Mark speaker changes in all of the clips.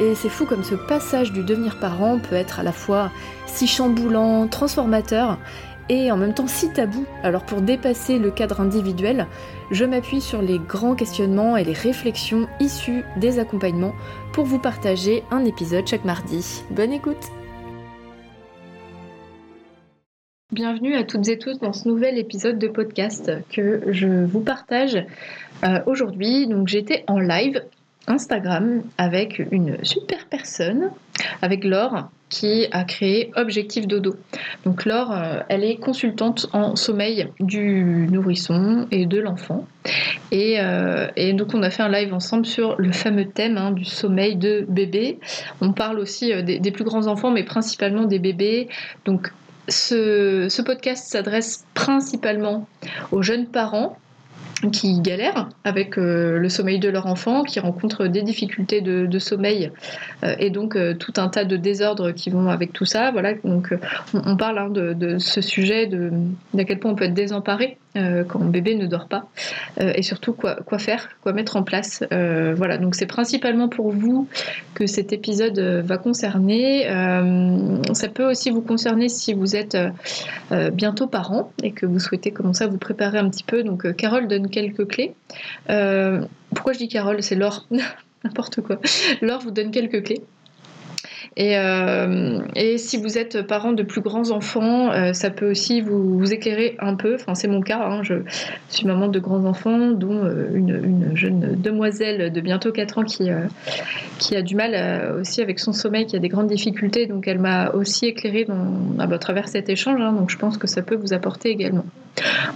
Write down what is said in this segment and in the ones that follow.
Speaker 1: Et c'est fou comme ce passage du devenir parent peut être à la fois si chamboulant, transformateur et en même temps si tabou. Alors pour dépasser le cadre individuel, je m'appuie sur les grands questionnements et les réflexions issues des accompagnements pour vous partager un épisode chaque mardi. Bonne écoute Bienvenue à toutes et tous dans ce nouvel épisode de podcast que je vous partage euh, aujourd'hui. Donc j'étais en live Instagram avec une super personne, avec Laure, qui a créé Objectif Dodo. Donc Laure, euh, elle est consultante en sommeil du nourrisson et de l'enfant. Et, euh, donc on a fait un live ensemble sur le fameux thème hein, du sommeil de bébé. On parle aussi euh, des, plus grands enfants, mais principalement des bébés. Donc ce podcast s'adresse principalement aux jeunes parents qui galèrent avec euh, le sommeil de leur enfant, qui rencontrent des difficultés de, sommeil euh, et donc euh, tout un tas de désordres qui vont avec tout ça. Voilà, donc on, parle hein, de, ce sujet, de d'à quel point on peut être désemparé quand un bébé ne dort pas et surtout quoi, faire, quoi mettre en place. voilà, donc c'est principalement pour vous que cet épisode va concerner. ça peut aussi vous concerner si vous êtes bientôt parent et que vous souhaitez commencer à vous préparer un petit peu. Donc Carole donne quelques clés. Euh, pourquoi je dis Carole? C'est Laure. N'importe quoi. Laure vous donne quelques clés. Et, euh, et, si vous êtes parent de plus grands enfants, euh, ça peut aussi vous, éclairer un peu. Enfin, c'est mon cas. Hein. Je suis maman de grands enfants, dont une, une jeune demoiselle de bientôt 4 ans qui, qui a du mal aussi avec son sommeil, qui a des grandes difficultés. Donc, elle m'a aussi éclairée à travers cet échange. Hein. donc, je pense que ça peut vous apporter également.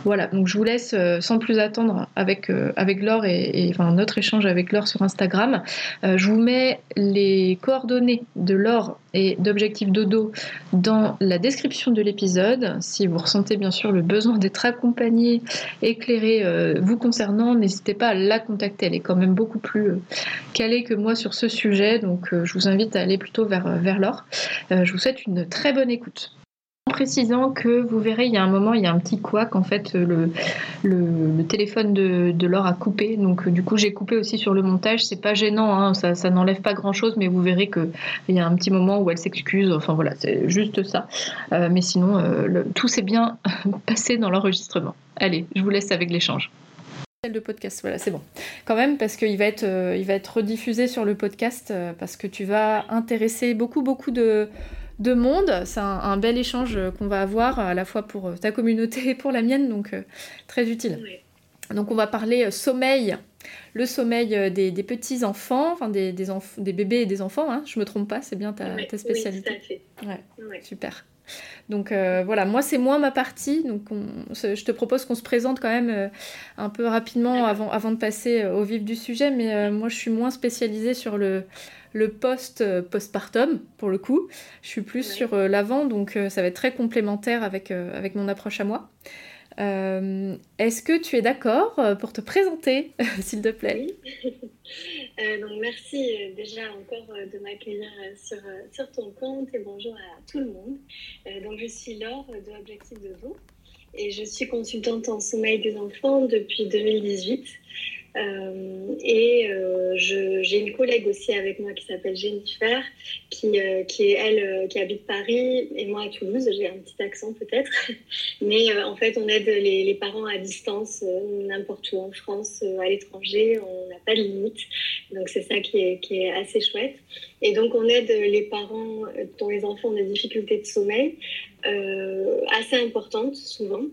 Speaker 1: Voilà, donc je vous laisse euh, sans plus attendre avec, euh, avec Laure et, enfin, notre échange avec Laure sur Instagram. Euh, je vous mets les coordonnées de Laure et d'Objectif Dodo dans la description de l'épisode. Si vous ressentez bien sûr le besoin d'être accompagné, éclairé vous concernant, n'hésitez pas à la contacter. Elle est quand même beaucoup plus calée que moi sur ce sujet, donc je vous invite à aller plutôt vers, vers Laure. je vous souhaite une très bonne écoute précisant que vous verrez, il y a un moment, il y a un petit couac. En fait, le, le, téléphone de, de, Laure a coupé. Donc, du coup, j'ai coupé aussi sur le montage. C'est pas gênant, hein, ça, n'enlève pas grand chose, mais vous verrez qu'il y a un petit moment où elle s'excuse. Enfin, voilà, c'est juste ça. Euh, mais sinon, euh, tout s'est bien passé dans l'enregistrement. Allez, je vous laisse avec l'échange de podcast. Voilà, c'est bon. Quand même, parce qu'il va, être, euh, va être rediffusé sur le podcast, parce que tu vas intéresser beaucoup, beaucoup de, de monde. C'est un, bel échange qu'on va avoir à la fois pour ta communauté et pour la mienne, donc euh, très utile. Donc on va parler euh, sommeil, le sommeil euh, des, petits enfants, enfin des, des, bébés et des enfants. Hein, je me trompe pas, c'est bien ta, spécialité. Super. Donc voilà, moi c'est moins ma partie, donc je te propose qu'on se présente quand même un peu rapidement avant, avant de passer au vif du sujet, mais moi je suis moins spécialisée sur le, le post euh, postpartum pour le coup. Je suis plus sur euh, l'avant, donc euh, ça va être très complémentaire avec, avec mon approche à moi. Est-ce que tu es d'accord pour te présenter, s'il te plaît?
Speaker 2: Oui. donc merci déjà encore de m'accueillir sur, sur, ton compte et bonjour à tout le monde. donc je suis Laure de Objectif de vous et je suis consultante en sommeil des enfants depuis 2018. Euh, et euh, j'ai une collègue aussi avec moi qui s'appelle Jennifer, qui, euh, qui est elle qui habite Paris et moi à Toulouse. J'ai un petit accent peut-être, mais en fait on aide les, les parents à distance n'importe où en France, à l'étranger. On n'a pas de limite, donc c'est ça qui est, qui est assez chouette. Et donc on aide les parents dont les enfants ont des difficultés de sommeil assez importantes souvent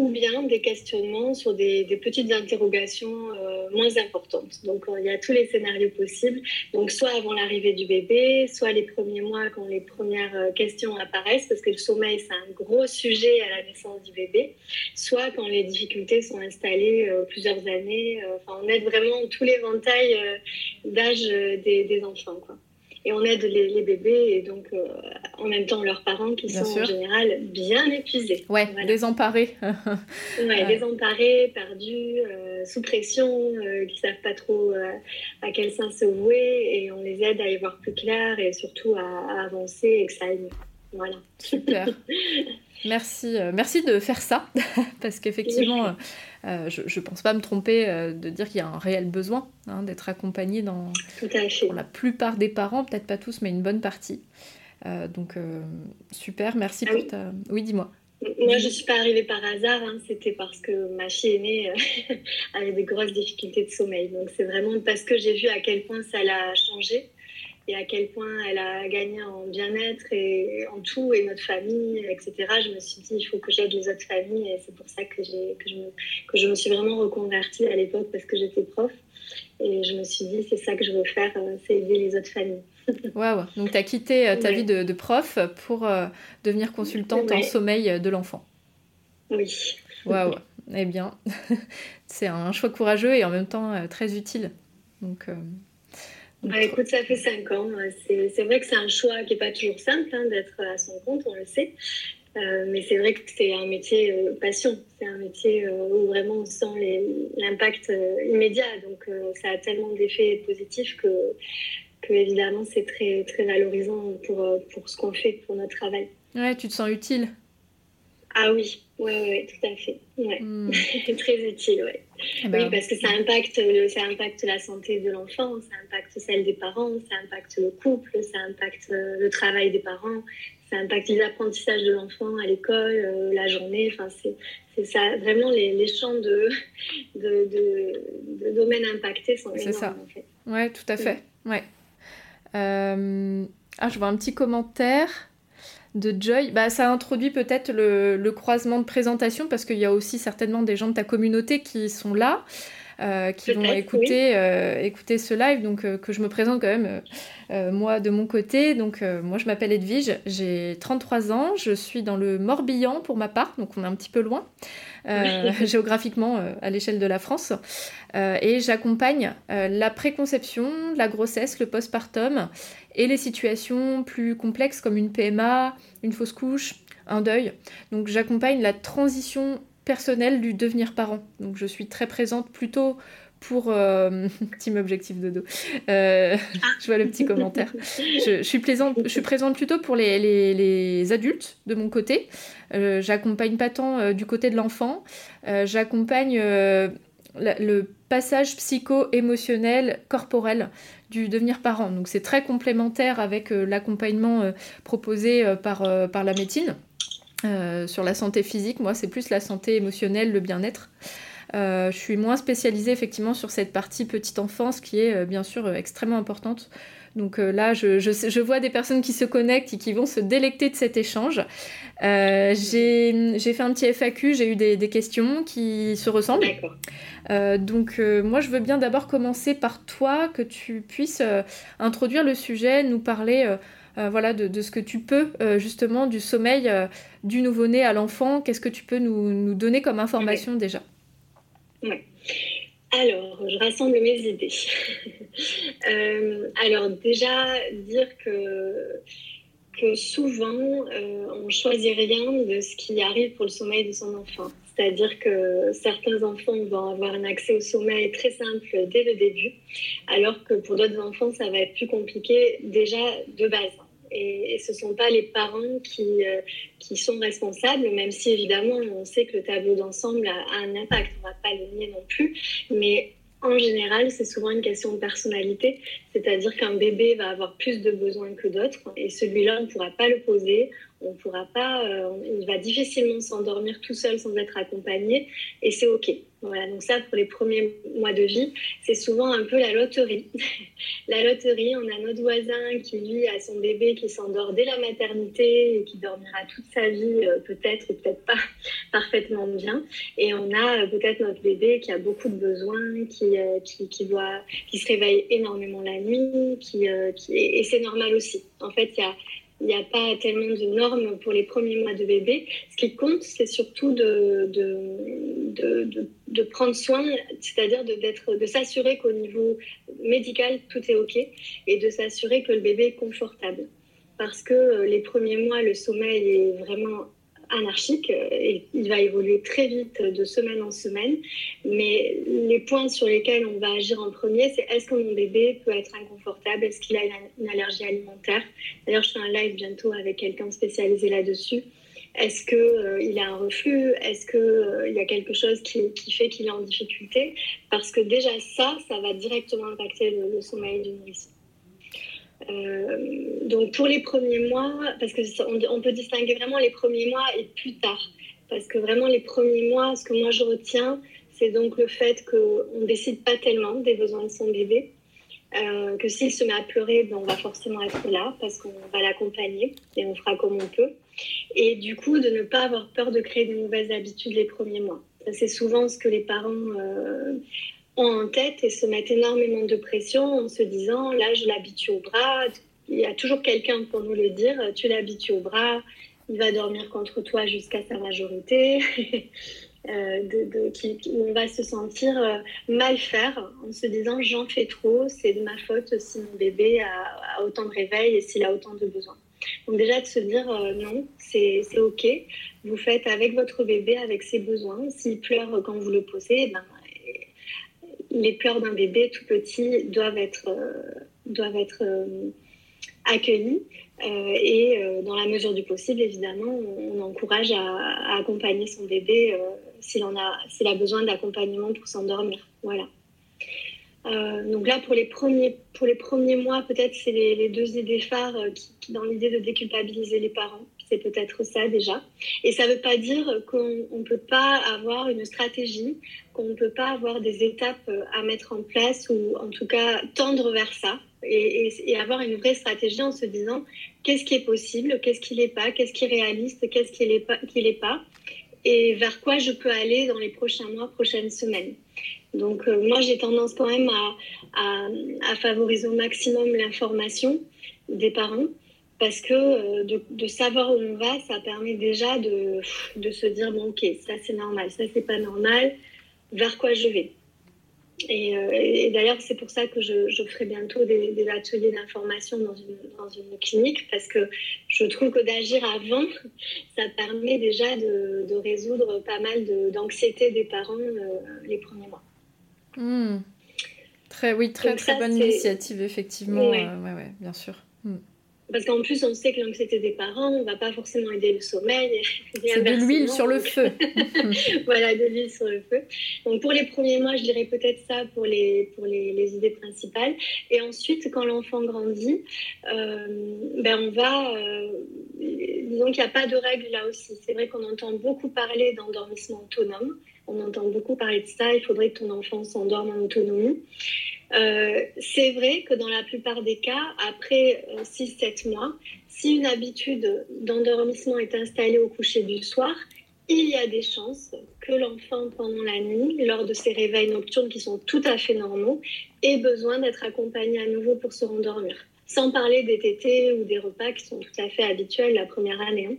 Speaker 2: ou bien des questionnements sur des, petites interrogations euh, moins importantes. Donc il y a tous les scénarios possibles. Donc soit avant l'arrivée du bébé, soit les premiers mois quand les premières euh, questions apparaissent, parce que le sommeil c'est un gros sujet à la naissance du bébé, soit quand les difficultés sont installées euh, plusieurs années. Enfin on aide vraiment tous les d'âge des, des, enfants. Quoi et on aide les, bébés et donc en même temps leurs parents qui sont en général bien épuisés.
Speaker 1: Ouais, désemparés.
Speaker 2: ouais, désemparés, perdus, euh, sous pression, euh, qui savent pas trop à quel sens se vouer et on les aide à y voir plus clair et surtout à, avancer et que ça aille mieux. Voilà.
Speaker 1: Super. Merci, merci de faire ça parce qu'effectivement, euh, je ne pense pas me tromper euh, de dire qu'il y a un réel besoin hein, d'être accompagné dans pour la plupart des parents, peut-être pas tous, mais une bonne partie. Euh, donc super, merci ah pour ta. Oui, dis-moi.
Speaker 2: Moi, je ne suis pas arrivée par hasard, hein. c'était parce que ma fille aînée avait des grosses difficultés de sommeil. Donc, c'est vraiment parce que j'ai vu à quel point ça l'a changé et à quel point elle a gagné en bien-être et en tout, et notre famille, etc. Je me suis dit, il faut que j'aide les autres familles, et c'est pour ça que, que, je me, que je me suis vraiment reconvertie à l'époque parce que j'étais prof. Et je me suis dit, c'est ça que je veux faire, euh, c'est aider les autres familles.
Speaker 1: Waouh, donc tu as quitté euh, ta vie de, prof pour euh, devenir consultante en sommeil de l'enfant.
Speaker 2: Oui.
Speaker 1: Waouh, eh bien, c'est un choix courageux et en même temps très utile. Donc,
Speaker 2: bah, écoute, ça fait cinq ans. C'est vrai que c'est un choix qui n'est pas toujours simple hein, d'être à son compte, on le sait. Euh, mais c'est vrai que c'est un métier euh, passion. C'est un métier euh, où vraiment on sent l'impact immédiat. Donc ça a tellement d'effets positifs que, que évidemment c'est très, très valorisant pour, pour ce qu'on fait, pour notre travail.
Speaker 1: Ouais, tu te sens utile.
Speaker 2: Ah oui, oui, ouais, tout à fait. Ouais. Hmm. Très utile, ouais. Eh ben, oui, parce que ça impacte, ça impacte la santé de l'enfant, ça impacte celle des parents, ça impacte le couple, ça impacte euh, le travail des parents, ça impacte les apprentissages de l'enfant à l'école, euh, la journée. Enfin, c'est ça. Vraiment, les, les champs de, de, de, domaines impactés sont énormes. C'est ça. En fait.
Speaker 1: Ouais, tout à fait. Ouais. Euh... Ah, je vois un petit commentaire de Joy, bah, ça introduit peut-être le, croisement de présentation parce qu'il y a aussi certainement des gens de ta communauté qui sont là. Euh, qui vont écouter, euh, écouter ce live, donc euh, que je me présente quand même moi de mon côté. Donc moi je m'appelle Edwige, j'ai 33 ans, je suis dans le Morbihan pour ma part, donc on est un petit peu loin géographiquement à l'échelle de la France. et j'accompagne la préconception, la grossesse, le postpartum et les situations plus complexes comme une PMA, une fausse couche, un deuil. Donc j'accompagne la transition personnelle du devenir parent. Donc je suis très présente plutôt pour euh, team objectif de dos. Euh, je vois le petit commentaire. Je, suis, plaisante, je suis présente plutôt pour les, les, adultes de mon côté. Euh, j'accompagne pas tant du côté de l'enfant. J'accompagne le passage psycho-émotionnel, corporel du devenir parent. Donc c'est très complémentaire avec euh, l'accompagnement euh, proposé euh, par, par la médecine. Sur la santé physique, moi c'est plus la santé émotionnelle, le bien-être. je suis moins spécialisée effectivement sur cette partie petite enfance qui est bien sûr extrêmement importante donc euh, là, je, vois des personnes qui se connectent et qui vont se délecter de cet échange. Euh, j'ai fait un petit FAQ, j'ai eu des, questions qui se ressemblent. Euh, donc moi, je veux bien d'abord commencer par toi, que tu puisses introduire le sujet, nous parler voilà, de, ce que tu peux justement du sommeil du nouveau-né à l'enfant. Qu'est-ce que tu peux nous, donner comme information déjà?
Speaker 2: Alors, je rassemble mes idées. Euh, alors, déjà, dire que, que souvent, euh, on ne choisit rien de ce qui arrive pour le sommeil de son enfant. C'est-à-dire que certains enfants vont avoir un accès au sommeil très simple dès le début, alors que pour d'autres enfants, ça va être plus compliqué déjà de base. Et, ce ne sont pas les parents qui, euh, qui sont responsables, même si évidemment on sait que le tableau d'ensemble a, a, un impact, on ne va pas le nier non plus, mais en général, c'est souvent une question de personnalité, c'est-à-dire qu'un bébé va avoir plus de besoins que d'autres et celui-là, on ne pourra pas le poser, on pourra pas, euh, il va difficilement s'endormir tout seul sans être accompagné et c'est ok. Voilà, donc ça pour les premiers mois de vie, c'est souvent un peu la loterie. la loterie, on a notre voisin qui vit à son bébé qui s'endort dès la maternité et qui dormira toute sa vie, euh, peut-être ou peut-être pas parfaitement bien. Et on a euh, peut-être notre bébé qui a beaucoup de besoins, qui, qui, qui, doit, qui se réveille énormément la nuit, qui, qui et c'est normal aussi. En fait, il y a il n'y a pas tellement de normes pour les premiers mois de bébé. Ce qui compte, c'est surtout de, prendre soin, c'est-à-dire de, de s'assurer qu'au niveau médical, tout est OK et de s'assurer que le bébé est confortable. parce que les premiers mois, le sommeil est vraiment anarchique et il va évoluer très vite de semaine en semaine. Mais les points sur lesquels on va agir en premier, c'est est-ce que mon bébé peut être inconfortable? Est-ce qu'il a une allergie alimentaire? D'ailleurs, je fais un live bientôt avec quelqu'un spécialisé là-dessus. Est-ce qu'il euh, a un reflux? Est-ce qu'il euh, il y a quelque chose qui, qui fait qu'il est en difficulté? Parce que déjà ça, ça va directement impacter le, sommeil du nourrisson. Euh, donc pour les premiers mois, parce que on, peut distinguer vraiment les premiers mois et plus tard, parce que vraiment les premiers mois, ce que moi je retiens, c'est donc le fait qu'on ne décide pas tellement des besoins de son bébé, euh, que s'il se met à pleurer, ben, on va forcément être là parce qu'on va l'accompagner et on fera comme on peut. Et du coup, de ne pas avoir peur de créer de nouvelles habitudes les premiers mois. C'est souvent ce que les parents euh, en tête et se mettent énormément de pression en se disant là je l'habitue au bras, il y a toujours quelqu'un pour nous le dire, tu l'habitues au bras, il va dormir contre toi jusqu'à sa majorité. Euh, de, qui, on va se sentir euh, mal faire en se disant j'en fais trop, c'est de ma faute si mon bébé a, autant de réveil et s'il a autant de besoins. Donc déjà de se dire euh, non, c'est ok, vous faites avec votre bébé, avec ses besoins. S'il pleure quand vous le posez, ben, les pleurs d'un bébé tout petit doivent être, euh, doivent être euh, accueillis. Euh, et dans la mesure du possible, évidemment, on, encourage à, accompagner son bébé s'il a, s'il a besoin d'accompagnement pour s'endormir. Voilà. donc là, pour les premiers, pour les premiers mois, peut-être c'est les, deux idées phares qui, dans l'idée de déculpabiliser les parents c'est peut-être ça déjà. Et ça ne veut pas dire qu'on ne peut pas avoir une stratégie, qu'on ne peut pas avoir des étapes à mettre en place ou en tout cas tendre vers ça et, avoir une vraie stratégie en se disant qu'est-ce qui est possible, qu'est-ce qui n'est pas, qu'est-ce qui est réaliste, qu'est-ce qui n'est pas, pas et vers quoi je peux aller dans les prochains mois, prochaines semaines. Donc euh, moi j'ai tendance quand même à favoriser au maximum l'information des parents parce que euh, de, savoir où on va, ça permet déjà de, de se dire bon ok, ça c'est normal, ça c'est pas normal, vers quoi je vais? Et, euh, d'ailleurs, c'est pour ça que je, je ferai bientôt des, ateliers d'information dans une, dans une, clinique, parce que je trouve que d'agir avant, ça permet déjà de, de résoudre pas mal d'anxiété des parents euh, les premiers mois.
Speaker 1: Hmm. Très, oui, très, très bonne initiative, effectivement. Ouais. ouais, bien sûr. Hmm.
Speaker 2: Parce qu'en plus, on sait que l'anxiété des parents ne va pas forcément aider le sommeil.
Speaker 1: C'est de l'huile sur le feu.
Speaker 2: voilà, de l'huile sur le feu. Donc pour les premiers mois, je dirais peut-être ça pour les, pour les, les, idées principales. Et ensuite, quand l'enfant grandit, euh, ben on va... Euh, disons qu'il n'y a pas de règle là aussi. C'est vrai qu'on entend beaucoup parler d'endormissement autonome. On entend beaucoup parler de ça. Il faudrait que ton enfant s'endorme en autonomie. Euh, c'est vrai que dans la plupart des cas, après 6-7 euh, mois, si une habitude d'endormissement est installée au coucher du soir, il y a des chances que l'enfant, pendant la nuit, lors de ses réveils nocturnes qui sont tout à fait normaux, ait besoin d'être accompagné à nouveau pour se rendormir. Sans parler des tétés ou des repas qui sont tout à fait habituels la première année. Hein.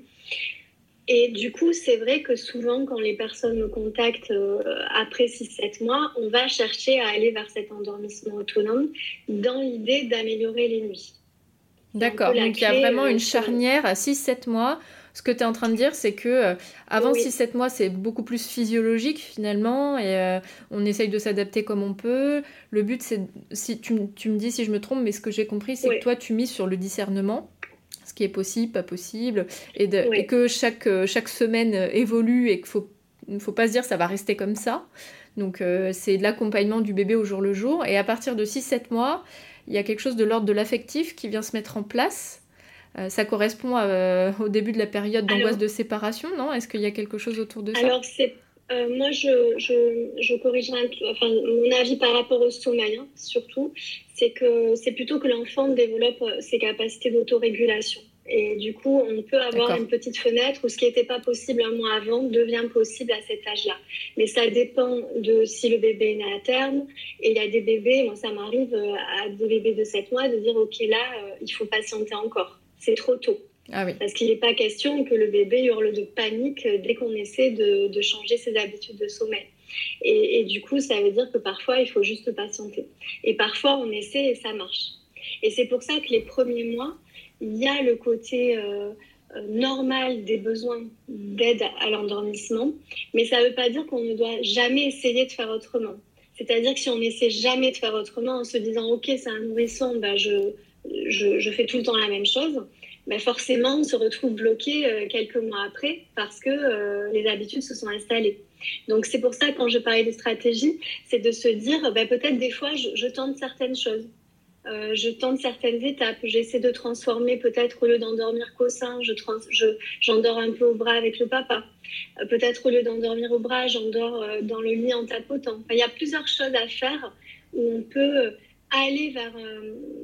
Speaker 2: Et du coup, c'est vrai que souvent, quand les personnes me contactent euh, après 6-7 mois, on va chercher à aller vers cet endormissement autonome dans l'idée d'améliorer les nuits.
Speaker 1: D'accord, donc il y a vraiment une euh, charnière à 6-7 mois. Ce que tu es en train de dire, c'est que euh, avant 6-7 mois, c'est beaucoup plus physiologique finalement, et on essaye de s'adapter comme on peut. Le but, c'est, si tu, tu, me dis si je me trompe, mais ce que j'ai compris, c'est que toi, tu mises sur le discernement ce qui est possible, pas possible, et, de, que chaque, euh, chaque semaine euh, évolue et qu'il ne faut pas se dire ça va rester comme ça. Donc euh, c'est de l'accompagnement du bébé au jour le jour. Et à partir de 6-7 mois, il y a quelque chose de l'ordre de l'affectif qui vient se mettre en place. ça correspond au début de la période d'angoisse de séparation, non? Est-ce qu'il y a quelque chose autour de ça?
Speaker 2: Alors c'est moi, je, je, je corrigerai enfin, mon avis par rapport au sommeil, hein, surtout, c'est que c'est plutôt que l'enfant développe ses capacités d'autorégulation. Et du coup, on peut avoir une petite fenêtre où ce qui n'était pas possible un mois avant devient possible à cet âge-là. Mais ça dépend de si le bébé est né à terme. Et il y a des bébés, moi ça m'arrive euh, à des bébés de 7 mois de dire, OK, là, euh, il faut patienter encore. C'est trop tôt. Ah. Parce qu'il n'est pas question que le bébé hurle de panique dès qu'on essaie de, changer ses habitudes de sommeil. Et, et, du coup, ça veut dire que parfois, il faut juste patienter. Et parfois, on essaie et ça marche. Et c'est pour ça que les premiers mois, il y a le côté euh, euh, normal des besoins d'aide à l'endormissement, mais ça ne veut pas dire qu'on ne doit jamais essayer de faire autrement. C'est-à-dire que si on n'essaie jamais de faire autrement en se disant ok c'est un nourrisson, bah, je, je, fais tout le temps la même chose, bah, forcément on se retrouve bloqué euh, quelques mois après parce que les habitudes se sont installées. Donc c'est pour ça quand je parlais des stratégies, c'est de se dire bah, peut-être des fois je tente certaines choses. Euh, je tente certaines étapes. J'essaie de transformer peut-être au lieu d'endormir qu'au sein, je j'endors un peu au bras avec le papa. Euh, peut-être au lieu d'endormir au bras, j'endors euh, dans le lit en tapotant. il y a plusieurs choses à faire où on peut aller vers,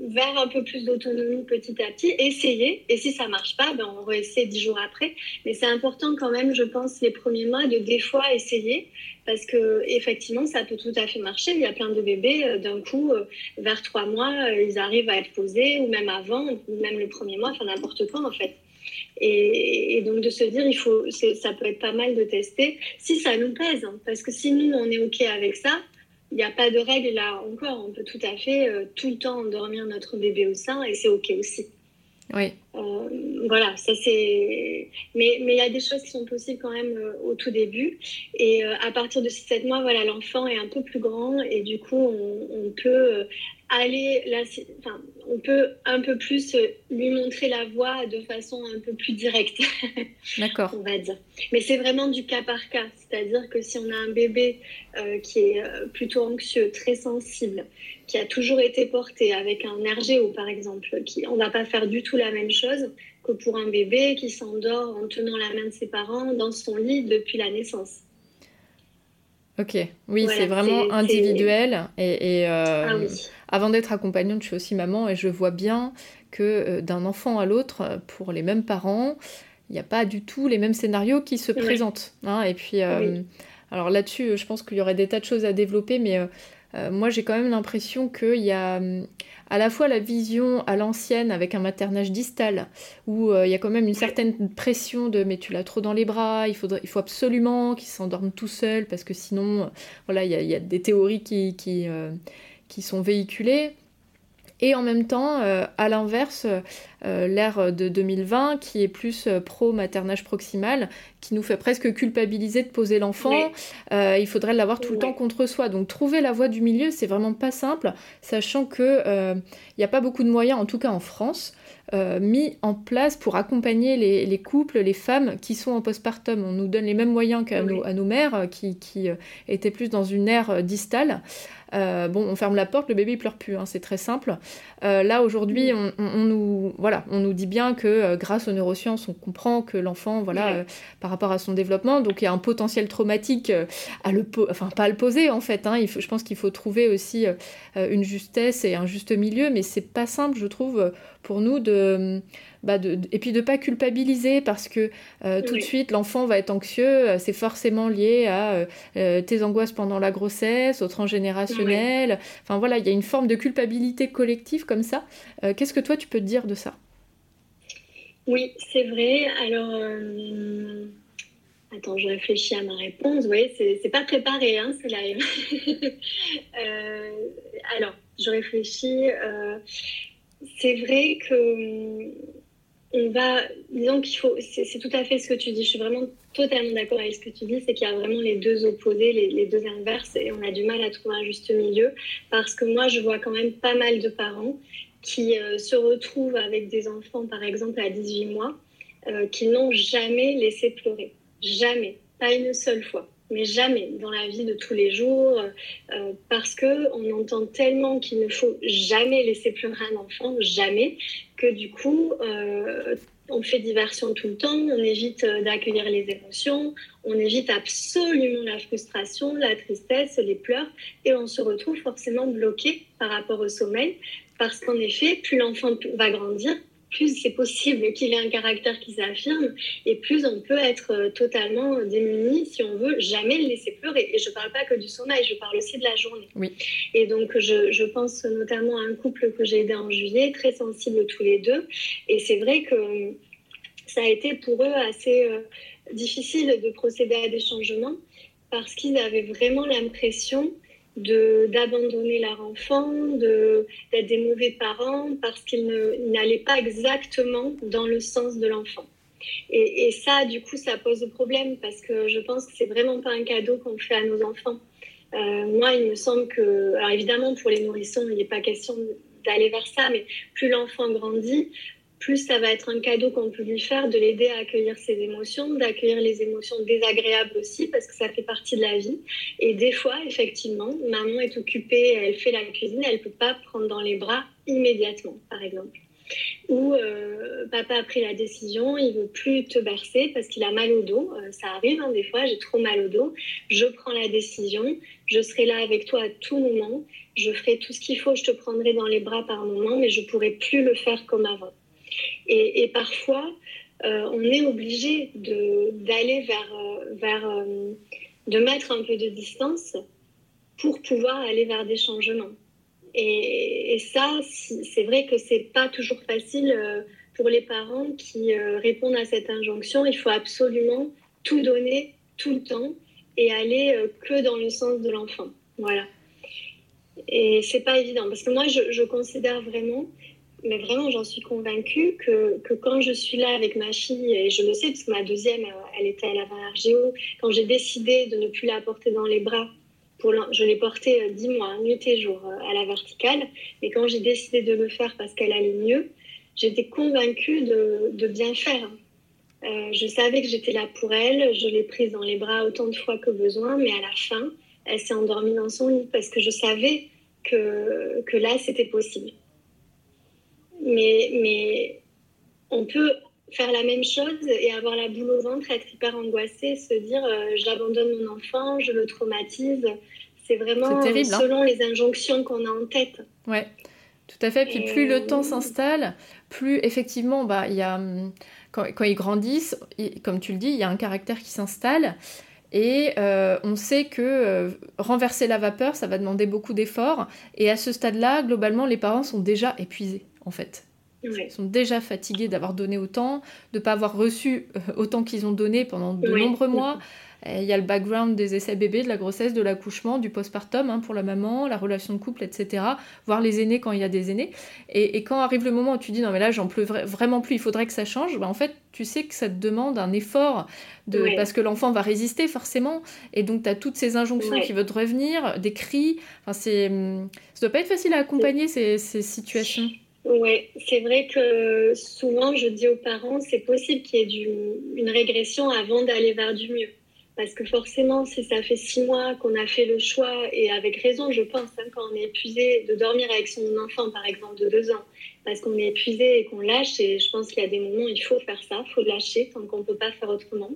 Speaker 2: vers un peu plus d'autonomie petit à petit, essayer. Et si ça marche pas, ben on va essayer dix jours après. Mais c'est important quand même, je pense, les premiers mois de des fois essayer parce que effectivement, ça peut tout à fait marcher. Il y a plein de bébés, euh, d'un coup, euh, vers trois mois, euh, ils arrivent à être posés, ou même avant, ou même le premier mois, enfin n'importe quoi en fait. Et, donc de se dire, il faut, ça peut être pas mal de tester si ça nous pèse, hein. parce que si nous on est ok avec ça, il n'y a pas de règle là encore. On peut tout à fait tout le temps endormir notre bébé au sein et c'est ok aussi.
Speaker 1: Oui.
Speaker 2: Euh, voilà, ça c'est. Mais il y a des choses qui sont possibles quand même euh, au tout début. Et euh, à partir de 6-7 mois, voilà, l'enfant est un peu plus grand et du coup, on, on peut aller là, enfin, on peut un peu plus euh, lui montrer la voie de façon un peu plus directe.
Speaker 1: D'accord.
Speaker 2: on va dire. Mais c'est vraiment du cas par cas. C'est-à-dire que si on a un bébé euh, qui est euh, plutôt anxieux, très sensible, qui a toujours été porté avec un RGO par exemple, qui, on va pas faire du tout la même chose que pour un bébé qui s'endort en tenant la main de ses parents dans son lit depuis la naissance.
Speaker 1: Ok, oui, c'est vraiment individuel. Et, ah avant d'être accompagnante, je suis aussi maman et je vois bien que euh, d'un enfant à l'autre, pour les mêmes parents, il n'y a pas du tout les mêmes scénarios qui se présentent. Hein. et puis, euh, alors là-dessus, je pense qu'il y aurait des tas de choses à développer, mais euh, moi j'ai quand même l'impression qu'il y a hum, à la fois la vision à l'ancienne avec un maternage distal, où il y a quand même une certaine pression de mais tu l'as trop dans les bras, il, faut absolument qu'il s'endorme tout seul, parce que sinon, voilà, il y, a des théories qui, qui, sont véhiculés. Et en même temps, euh, à l'inverse, euh, l'ère de 2020 qui est plus euh, pro-maternage proximal, qui nous fait presque culpabiliser de poser l'enfant. il faudrait l'avoir tout le temps contre soi. Donc trouver la voie du milieu, c'est vraiment pas simple, sachant que il n'y a pas beaucoup de moyens, en tout cas en France, mis en place pour accompagner les, couples, les femmes qui sont en postpartum. On nous donne les mêmes moyens qu'à nos, à nos, mères qui, qui étaient plus dans une ère distale. Euh, bon, on ferme la porte, le bébé il pleure plus, hein, c'est très simple. Euh, là aujourd'hui, on, nous, voilà, on nous dit bien que euh, grâce aux neurosciences, on comprend que l'enfant, voilà, par rapport à son développement, donc il y a un potentiel traumatique à le, enfin pas à le poser en fait. Hein. il faut, je pense qu'il faut trouver aussi une justesse et un juste milieu, mais c'est pas simple, je trouve, pour nous de bah, et puis de pas culpabiliser parce que euh, tout de suite l'enfant va être anxieux, euh, c'est forcément lié à euh, tes angoisses pendant la grossesse, au transgénérationnel. Enfin voilà, il y a une forme de culpabilité collective comme ça. Qu'est-ce que toi tu peux te dire de ça?
Speaker 2: Oui, c'est vrai. Alors. Attends, je réfléchis à ma réponse. Oui, c'est pas préparé, hein, live. alors, je réfléchis. c'est vrai que on va, disons qu'il faut, c'est tout à fait ce que tu dis, je suis vraiment totalement d'accord avec ce que tu dis, c'est qu'il y a vraiment les deux opposés, les, deux inverses, et on a du mal à trouver un juste milieu, parce que moi, je vois quand même pas mal de parents qui euh, se retrouvent avec des enfants, par exemple, à 18 mois, euh, qui n'ont jamais laissé pleurer. Jamais. Pas une seule fois mais jamais dans la vie de tous les jours, euh, parce que on entend tellement qu'il ne faut jamais laisser pleurer un enfant, jamais, que du coup, on fait diversion tout le temps, on évite d'accueillir les émotions, on évite absolument la frustration, la tristesse, les pleurs, et on se retrouve forcément bloqué par rapport au sommeil, parce qu'en effet, plus l'enfant va grandir, plus c'est possible qu'il ait un caractère qui s'affirme et plus on peut être euh, totalement démuni si on veut jamais le laisser pleurer. Et je ne parle pas que du sommeil, je parle aussi de la journée.
Speaker 1: Oui.
Speaker 2: Et donc je, je pense notamment à un couple que j'ai aidé en juillet, très sensible tous les deux. Et c'est vrai que ça a été pour eux assez euh, difficile de procéder à des changements parce qu'ils avaient vraiment l'impression d'abandonner leur enfant, d'être des mauvais parents parce qu'ils n'allaient pas exactement dans le sens de l'enfant. Et, ça, du coup, ça pose problème parce que je pense que c'est vraiment pas un cadeau qu'on fait à nos enfants. Euh, moi, il me semble que, alors évidemment, pour les nourrissons, il n'est pas question d'aller vers ça, mais plus l'enfant grandit, plus ça va être un cadeau qu'on peut lui faire de l'aider à accueillir ses émotions, d'accueillir les émotions désagréables aussi, parce que ça fait partie de la vie. Et des fois, effectivement, maman est occupée, elle fait la cuisine, elle ne peut pas prendre dans les bras immédiatement, par exemple. Ou euh, papa a pris la décision, il veut plus te bercer parce qu'il a mal au dos. Euh, ça arrive hein, des fois, j'ai trop mal au dos. Je prends la décision, je serai là avec toi à tout moment. Je ferai tout ce qu'il faut, je te prendrai dans les bras par moment, mais je pourrai plus le faire comme avant. Et, parfois, euh, on est obligé d'aller vers, euh, vers euh, de mettre un peu de distance pour pouvoir aller vers des changements. Et, ça, c'est vrai que c'est pas toujours facile pour les parents qui répondent à cette injonction. Il faut absolument tout donner tout le temps et aller que dans le sens de l'enfant. Voilà. Et c'est pas évident parce que moi, je, je considère vraiment mais vraiment, j'en suis convaincue que, que, quand je suis là avec ma fille, et je le sais parce que ma deuxième, euh, elle était, avait un RGO, quand j'ai décidé de ne plus la porter dans les bras, pour je l'ai portée 10 euh, mois, nuit et jour, euh, à la verticale, mais quand j'ai décidé de le faire parce qu'elle allait mieux, j'étais convaincue de, de, bien faire. je savais que j'étais là pour elle, je l'ai prise dans les bras autant de fois que besoin, mais à la fin, elle s'est endormie dans son lit parce que je savais que, que là, c'était possible mais, mais on peut faire la même chose et avoir la boule au ventre, être hyper angoissé, se dire euh, j'abandonne mon enfant, je le traumatise. C'est vraiment terrible, hein. selon les injonctions qu'on a en tête.
Speaker 1: Ouais, tout à fait. Puis plus le temps s'installe, plus effectivement, bah, y a, hum, quand, quand ils grandissent, comme tu le dis, il y a un caractère qui s'installe. Et euh, on sait que euh, renverser la vapeur, ça va demander beaucoup d'efforts. Et à ce stade-là, globalement, les parents sont déjà épuisés en fait. Ils sont déjà fatigués d'avoir donné autant, de ne pas avoir reçu euh, autant qu'ils ont donné pendant de nombreux mois. Il y a le background des essais bébés, de la grossesse, de l'accouchement, du postpartum hein, pour la maman, la relation de couple, etc. Voir les aînés quand il y a des aînés. Et, quand arrive le moment où tu dis non mais là j'en peux vraiment plus, il faudrait que ça change, bah, en fait tu sais que ça te demande un effort de, parce que l'enfant va résister forcément. Et donc tu as toutes ces injonctions qui veulent revenir, des cris. Enfin, c'est, hum, ça doit pas être facile à accompagner ces, ces situations.
Speaker 2: Oui, c'est vrai que souvent je dis aux parents, c'est possible qu'il y ait une régression avant d'aller vers du mieux. Parce que forcément, si ça fait six mois qu'on a fait le choix, et avec raison, je pense, hein, quand on est épuisé, de dormir avec son enfant, par exemple, de deux ans, parce qu'on est épuisé et qu'on lâche, et je pense qu'il y a des moments où il faut faire ça, il faut lâcher tant qu'on ne peut pas faire autrement.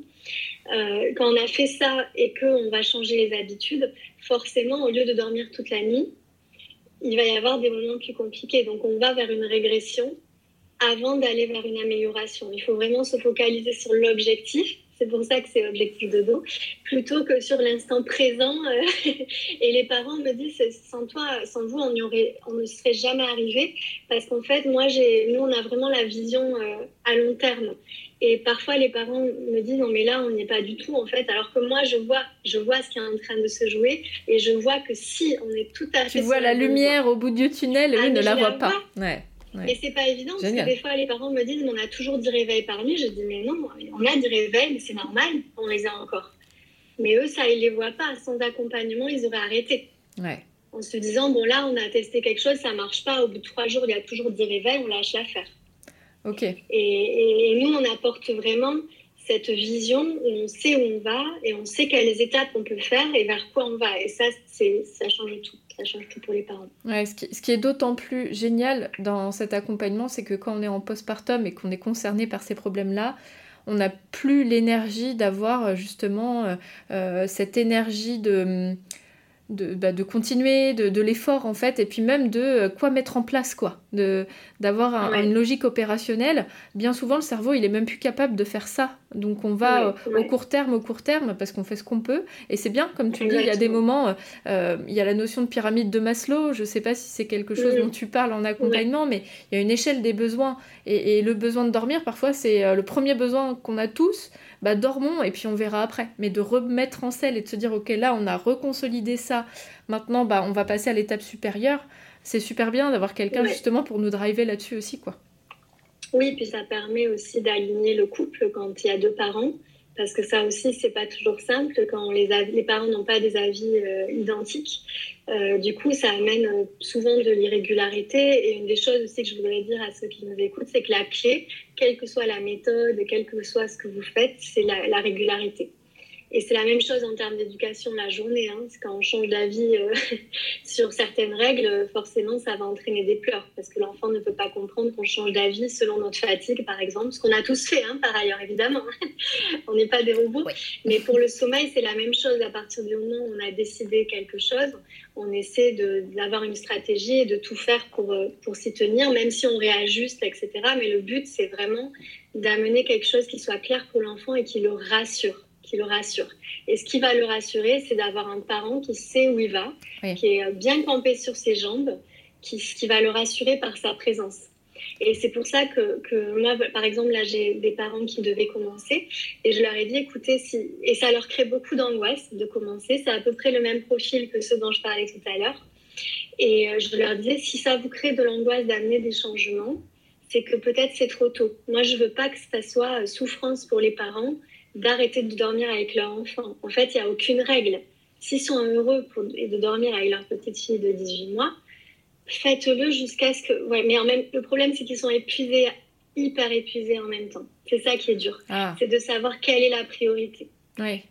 Speaker 2: Euh, quand on a fait ça et qu'on va changer les habitudes, forcément, au lieu de dormir toute la nuit, il va y avoir des moments plus compliqués. Donc on va vers une régression avant d'aller vers une amélioration. Il faut vraiment se focaliser sur l'objectif. C'est pour ça que c'est objectif de dos, plutôt que sur l'instant présent. Euh, et les parents me disent, sans toi, sans vous, on, on ne serait jamais arrivé. Parce qu'en fait, moi, nous, on a vraiment la vision euh, à long terme. Et parfois, les parents me disent non, mais là, on n'y est pas du tout, en fait. Alors que moi, je vois, je vois ce qui est en train de se jouer et je vois que si on est tout à fait.
Speaker 1: Tu vois la, lumière au bout du tunnel, ah, ne la vois pas. Ouais.
Speaker 2: Et c'est pas évident parce que des fois les parents me disent on a toujours des réveils par nuit. Je dis mais non, on a des réveils, mais c'est normal, on les a encore. Mais eux, ça, ils les voient pas. Sans accompagnement, ils auraient arrêté. Ouais. En se disant bon là, on a testé quelque chose, ça marche pas. Au bout de trois jours, il y a toujours des réveils, on lâche l'affaire. Et, nous, on apporte vraiment cette vision où on sait où on va et on sait quelles étapes on peut faire et vers quoi on va. Et ça, ça change tout. Ça change tout pour les parents.
Speaker 1: Ouais, ce, qui, ce qui est d'autant plus génial dans cet accompagnement, c'est que quand on est en postpartum et qu'on est concerné par ces problèmes-là, on n'a plus l'énergie d'avoir justement euh, euh, cette énergie de de, bah, de continuer, de, de l'effort en fait, et puis même de euh, quoi mettre en place quoi, de d'avoir une logique opérationnelle. Bien souvent, le cerveau, il est même plus capable de faire ça. Donc on va au court terme, au court terme, parce qu'on fait ce qu'on peut. Et c'est bien, comme tu dis, il y a des moments, il y a la notion de pyramide de Maslow, je ne sais pas si c'est quelque chose dont tu parles en accompagnement, mais il y a une échelle des besoins. Et, le besoin de dormir, parfois, c'est le premier besoin qu'on a tous, bah dormons et puis on verra après. Mais de remettre en selle et de se dire, ok, là, on a reconsolidé ça, maintenant, bah, on va passer à l'étape supérieure c'est super bien d'avoir quelqu'un justement pour nous driver là-dessus aussi, quoi.
Speaker 2: Oui, puis ça permet aussi d'aligner le couple quand il y a deux parents, parce que ça aussi, c'est pas toujours simple quand les, parents n'ont pas des avis euh, identiques. Euh, du coup, ça amène euh, souvent de l'irrégularité. Et une des choses aussi que je voudrais dire à ceux qui nous écoutent, c'est que la clé, quelle que soit la méthode, quel que soit ce que vous faites, c'est la régularité. Et c'est la même chose en termes d'éducation la journée. Hein. Quand on change d'avis euh, sur certaines règles, forcément, ça va entraîner des pleurs parce que l'enfant ne peut pas comprendre qu'on change d'avis selon notre fatigue, par exemple, ce qu'on a tous fait, hein, par ailleurs, évidemment. on n'est pas des robots. Mais pour le sommeil, c'est la même chose. À partir du moment où on a décidé quelque chose, on essaie d'avoir une stratégie et de tout faire pour, euh, pour s'y tenir, même si on réajuste, etc. Mais le but, c'est vraiment d'amener quelque chose qui soit clair pour l'enfant et qui le rassure qui le rassure. Et ce qui va le rassurer, c'est d'avoir un parent qui sait où il va, qui est bien campé sur ses jambes, qui, qui va le rassurer par sa présence. Et c'est pour ça que, que, moi, par exemple, là, j'ai des parents qui devaient commencer et je leur ai dit, écoutez, si... et ça leur crée beaucoup d'angoisse de commencer, c'est à peu près le même profil que ceux dont je parlais tout à l'heure. Et euh, je leur disais, si ça vous crée de l'angoisse d'amener des changements, c'est que peut-être c'est trop tôt. Moi, je veux pas que ça soit souffrance pour les parents d'arrêter de dormir avec leur enfant. En fait, il n'y a aucune règle. S'ils sont heureux pour, de dormir avec leur petite fille de 18 mois, faites-le jusqu'à ce que... Ouais, mais en même, le problème, c'est qu'ils sont épuisés, hyper épuisés en même temps. C'est ça qui est dur. Ah. C'est de savoir quelle est la priorité.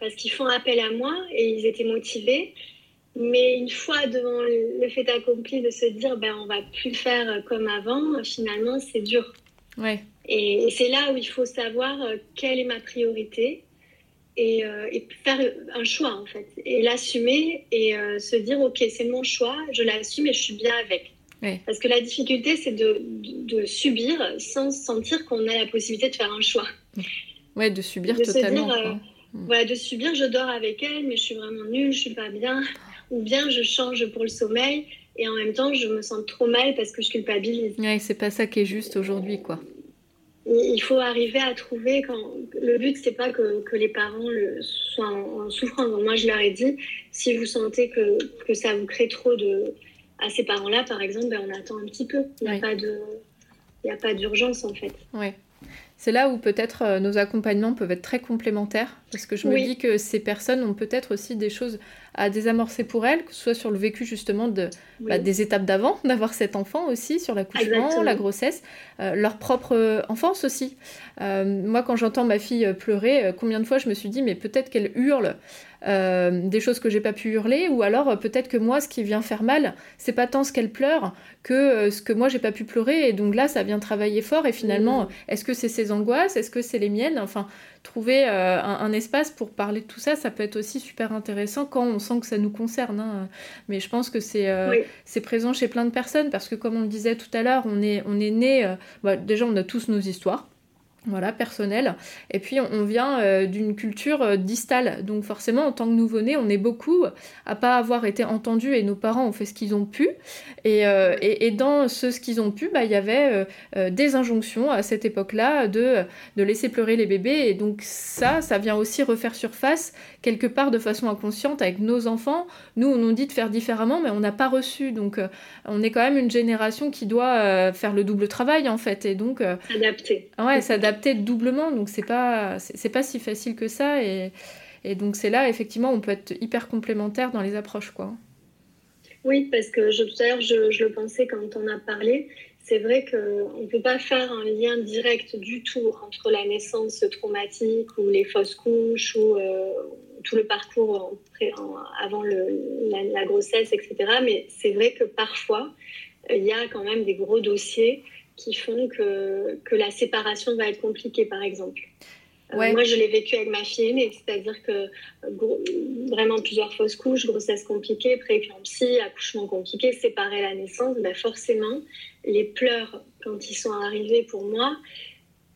Speaker 2: Parce qu'ils font appel à moi et ils étaient motivés. Mais une fois devant le fait accompli de se dire, ben, on va plus faire comme avant, finalement, c'est dur.
Speaker 1: Ouais.
Speaker 2: Et, c'est là où il faut savoir euh, quelle est ma priorité et, euh, faire un choix en fait. Et l'assumer et euh, se dire ok c'est mon choix, je l'assume et je suis bien avec. Parce que la difficulté c'est de, de, subir sans sentir qu'on a la possibilité de faire un choix.
Speaker 1: Ouais, de subir totalement. Se
Speaker 2: dire, voilà, de subir, je dors avec elle, mais je suis vraiment nulle, je suis pas bien. Ou bien je change pour le sommeil et en même temps je me sens trop mal parce que je culpabilise.
Speaker 1: Ouais, c'est pas ça qui est juste aujourd'hui quoi
Speaker 2: il faut arriver à trouver quand le but c'est pas que, que, les parents le, soient en, souffrance. moi je leur ai dit si vous sentez que, que ça vous crée trop de à ces parents-là par exemple, ben, on attend un petit peu. Il n'y a pas de il a pas d'urgence en fait.
Speaker 1: Ouais. C'est là où peut-être euh, nos accompagnements peuvent être très complémentaires, parce que je me dis que ces personnes ont peut-être aussi des choses à désamorcer pour elles, que ce soit sur le vécu justement de, bah, des étapes d'avant, d'avoir cet enfant aussi, sur l'accouchement, la grossesse, euh, leur propre euh, enfance aussi. moi, quand j'entends ma fille pleurer, combien de fois je me suis dit, mais peut-être qu'elle hurle euh, des choses que j'ai pas pu hurler, ou alors euh, peut-être que moi, ce qui vient faire mal, c'est pas tant ce qu'elle pleure que euh, ce que moi j'ai pas pu pleurer, et donc là, ça vient travailler fort, et finalement, mmh. est-ce que c'est ses angoisses, est-ce que c'est les miennes? Enfin, trouver un, espace pour parler de tout ça, ça peut être aussi super intéressant quand on sent que ça nous concerne. Hein. Mais je pense que c'est c'est présent chez plein de personnes, parce que comme on le disait tout à l'heure, on est, on est né, bah, déjà on a tous nos histoires voilà, personnel. Et puis on vient euh, d'une culture euh, distale, donc forcément en tant que nouveau-né, on est beaucoup à pas avoir été entendu et nos parents ont fait ce qu'ils ont pu. Et, euh, et, dans ce, ce qu'ils ont pu, bah, il y avait des injonctions à cette époque-là de, de laisser pleurer les bébés. Et donc ça, ça vient aussi refaire surface quelque part de façon inconsciente avec nos enfants. Nous, on nous dit de faire différemment, mais on n'a pas reçu. Donc on est quand même une génération qui doit faire le double travail en fait. Et donc...
Speaker 2: S'adapter.
Speaker 1: Ouais, s'adapter peut-être doublement, donc c'est pas, c'est pas si facile que ça. Et, donc c'est là, effectivement, on peut être hyper complémentaire dans les approches. quoi.
Speaker 2: Oui, parce que je, je, le pensais quand on a parlé. C'est vrai qu'on ne peut pas faire un lien direct du tout entre la naissance traumatique ou les fausses couches ou euh, tout le parcours avant le, la, la, grossesse, etc. Mais c'est vrai que parfois, il y a quand même des gros dossiers qui font que, que la séparation va être compliquée, par exemple. Euh, moi, je l'ai vécu avec ma fille aînée, c'est-à-dire que vraiment plusieurs fausses couches, grossesse compliquée, prééclampsie, accouchement compliqué, séparer la naissance, ben forcément, les pleurs, quand ils sont arrivés pour moi,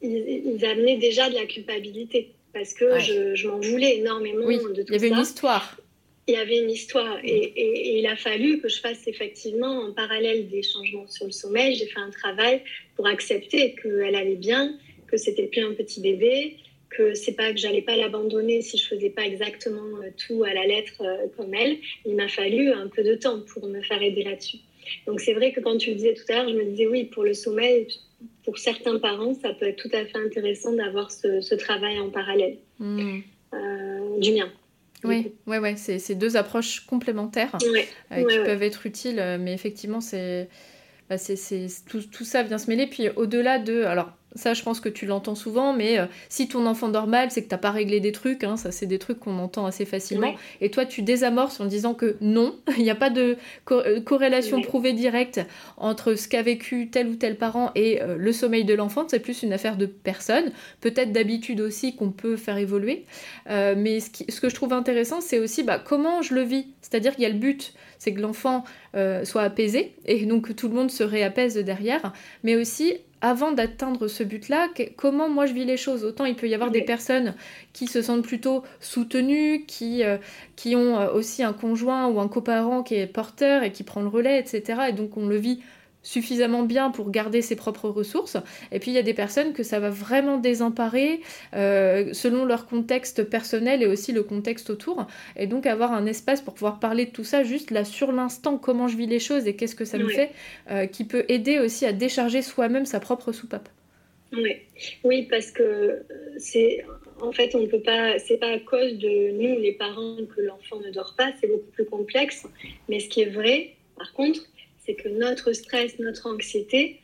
Speaker 2: ils, amenaient déjà de la culpabilité parce que je, m'en voulais énormément de tout ça.
Speaker 1: Il y avait une histoire.
Speaker 2: Il y avait une histoire et, il a fallu que je fasse effectivement en parallèle des changements sur le sommeil. J'ai fait un travail pour accepter qu'elle allait bien, que c'était plus un petit bébé, que c'est pas que j'allais pas l'abandonner si je faisais pas exactement euh, tout à la lettre euh, comme elle. Il m'a fallu un peu de temps pour me faire aider là-dessus. Donc c'est vrai que quand tu le disais tout à l'heure, je me disais oui, pour le sommeil, pour certains parents, ça peut être tout à fait intéressant d'avoir ce, travail en parallèle hmm. euh, du mien.
Speaker 1: Oui, ouais, ouais, c'est deux approches complémentaires euh, qui peuvent être utiles, euh, mais effectivement, c'est bah, tout, tout, ça vient se mêler. Puis au-delà de, alors ça, je pense que tu l'entends souvent, mais euh, si ton enfant dort mal, c'est que t'as pas réglé des trucs. Hein, ça, c'est des trucs qu'on entend assez facilement. Et toi, tu désamorces en disant que non, il n'y a pas de euh, corrélation prouvée directe entre ce qu'a vécu tel ou tel parent et euh, le sommeil de l'enfant. C'est plus une affaire de personne, peut-être d'habitude aussi qu'on peut faire évoluer. mais ce, ce, que je trouve intéressant, c'est aussi bah, comment je le vis. C'est-à-dire qu'il y a le but, c'est que l'enfant soit apaisé et donc que tout le monde se réapaise derrière, mais aussi avant d'atteindre ce but-là, comment moi je vis les choses? Autant il peut y avoir des personnes qui se sentent plutôt soutenues, qui, euh, qui ont euh, aussi un conjoint ou un coparent qui est porteur et qui prend le relais, etc. Et donc on le vit suffisamment bien pour garder ses propres ressources. Et puis il y a des personnes que ça va vraiment désemparer euh, selon leur contexte personnel et aussi le contexte autour. Et donc avoir un espace pour pouvoir parler de tout ça juste là sur l'instant, comment je vis les choses et qu'est-ce que ça me fait, euh, qui peut aider aussi à décharger soi-même sa propre soupape.
Speaker 2: Oui, oui parce que c'est en fait, on ne peut pas, c'est pas à cause de nous, les parents, que l'enfant ne dort pas, c'est beaucoup plus complexe. Mais ce qui est vrai, par contre, c'est que notre stress, notre anxiété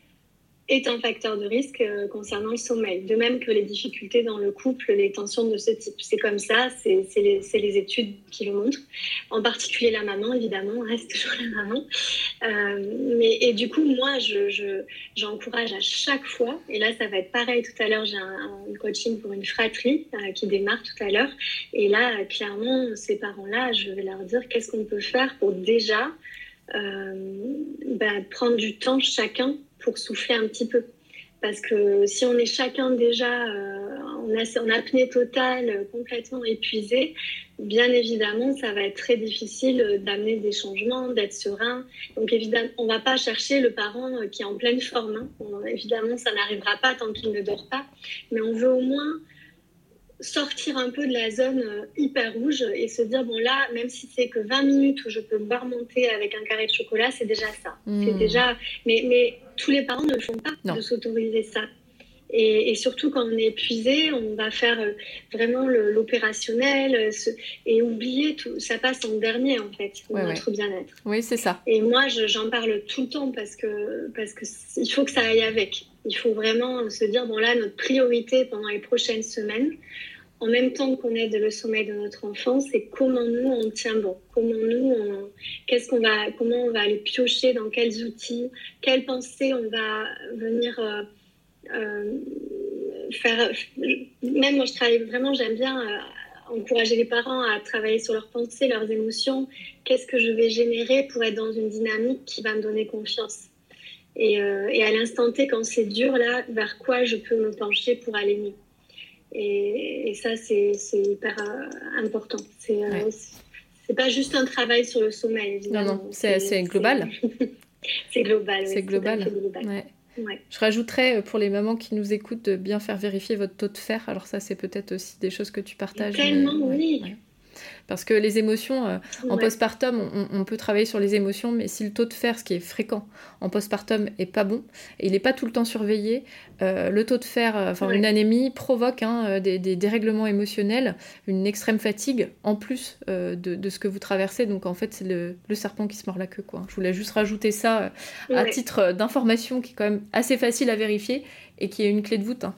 Speaker 2: est un facteur de risque euh, concernant le sommeil. De même que les difficultés dans le couple, les tensions de ce type. C'est comme ça, c'est les, études qui le montrent. En particulier la maman, évidemment, reste toujours la maman. Euh, mais, et du coup, moi, j'encourage je, à chaque fois, et là, ça va être pareil tout à l'heure, j'ai un, coaching pour une fratrie euh, qui démarre tout à l'heure. Et là, clairement, ces parents-là, je vais leur dire qu'est-ce qu'on peut faire pour déjà bah, prendre du temps chacun pour souffler un petit peu. Parce que si on est chacun déjà euh, en, apnée totale, complètement épuisé, bien évidemment, ça va être très difficile d'amener des changements, d'être serein. Donc évidemment, on ne va pas chercher le parent qui est en pleine forme. Hein. évidemment, ça n'arrivera pas tant qu'il ne dort pas. Mais on veut au moins sortir un peu de la zone euh, hyper rouge et se dire bon là même si c'est que 20 minutes où je peux me remonter avec un carré de chocolat c'est déjà ça. Hmm. c'est déjà mais mais tous les parents ne le font pas de s'autoriser ça. Et, surtout quand on est épuisé on va faire euh, vraiment l'opérationnel euh, et oublier tout ça passe en dernier en fait notre bien-être.
Speaker 1: Oui c'est ça.
Speaker 2: Et moi j'en parle tout le temps parce que parce que il faut que ça aille avec il faut vraiment se dire bon là notre priorité pendant les prochaines semaines en même temps qu'on aide le sommeil de notre enfant, c'est comment nous on tient bon, comment nous, qu'est-ce qu'on va, comment on va aller piocher dans quels outils, quelles pensées on va venir euh, euh, faire. Même moi, je travaille vraiment, j'aime bien euh, encourager les parents à travailler sur leurs pensées, leurs émotions. Qu'est-ce que je vais générer pour être dans une dynamique qui va me donner confiance? Et, et à l'instant T, quand c'est dur, là, vers quoi je peux me pencher pour aller mieux. Et, ça, c'est hyper euh, important. C'est euh, c'est pas juste un travail sur le sommeil, évidemment.
Speaker 1: Non, non, c'est global.
Speaker 2: c'est global.
Speaker 1: C'est global. Ouais. Je rajouterais euh, pour les mamans qui nous écoutent de bien faire vérifier votre taux de fer. Alors ça, c'est peut-être aussi des choses que tu partages.
Speaker 2: Tellement, oui.
Speaker 1: Parce que les émotions, euh, en postpartum, on, peut travailler sur les émotions, mais si le taux de fer, ce qui est fréquent en postpartum, est pas bon, et il n'est pas tout le temps surveillé, euh, le taux de fer, euh, enfin une anémie, provoque hein, des, dérèglements émotionnels, une extrême fatigue, en plus de, ce que vous traversez. Donc en fait, c'est le, serpent qui se mord la queue. Quoi. Je voulais juste rajouter ça à titre d'information qui est quand même assez facile à vérifier et qui est une clé de voûte. Hein.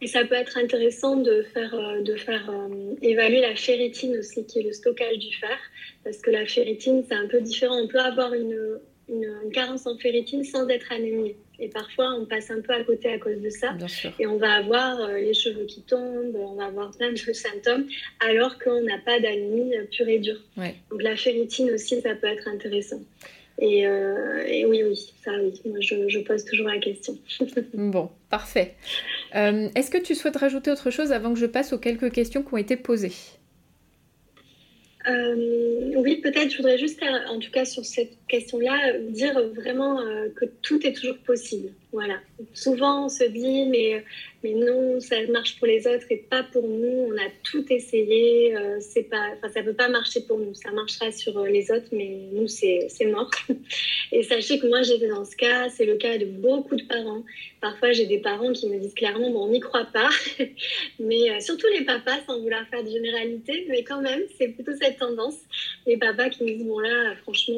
Speaker 2: Et ça peut être intéressant de faire, euh, de faire euh, évaluer la ferritine aussi, qui est le stockage du fer, parce que la ferritine, c'est un peu différent. On peut avoir une, une, carence en ferritine sans être anémie. Et parfois, on passe un peu à côté à cause de ça. Et on va avoir euh, les cheveux qui tombent, on va avoir plein de symptômes, alors qu'on n'a pas d'anémie pure et dure. Donc la ferritine aussi, ça peut être intéressant. Et, oui, oui, ça oui, moi je, je pose toujours la question.
Speaker 1: bon, parfait. Est-ce que tu souhaites rajouter autre chose avant que je passe aux quelques questions qui ont été posées?
Speaker 2: Euh, oui, peut-être, je voudrais juste, en tout cas sur cette question-là, dire vraiment euh, que tout est toujours possible. Voilà. Souvent, on se dit, mais, mais non, ça marche pour les autres et pas pour nous. On a tout essayé. Euh, c'est pas, ça peut pas marcher pour nous. Ça marchera sur les autres, mais nous, c'est mort. Et sachez que moi, j'étais dans ce cas. C'est le cas de beaucoup de parents. Parfois, j'ai des parents qui me disent clairement, bon, on n'y croit pas. mais surtout les papas, sans vouloir faire de généralité, mais quand même, c'est plutôt cette tendance. Les papas qui me disent, bon, là, franchement,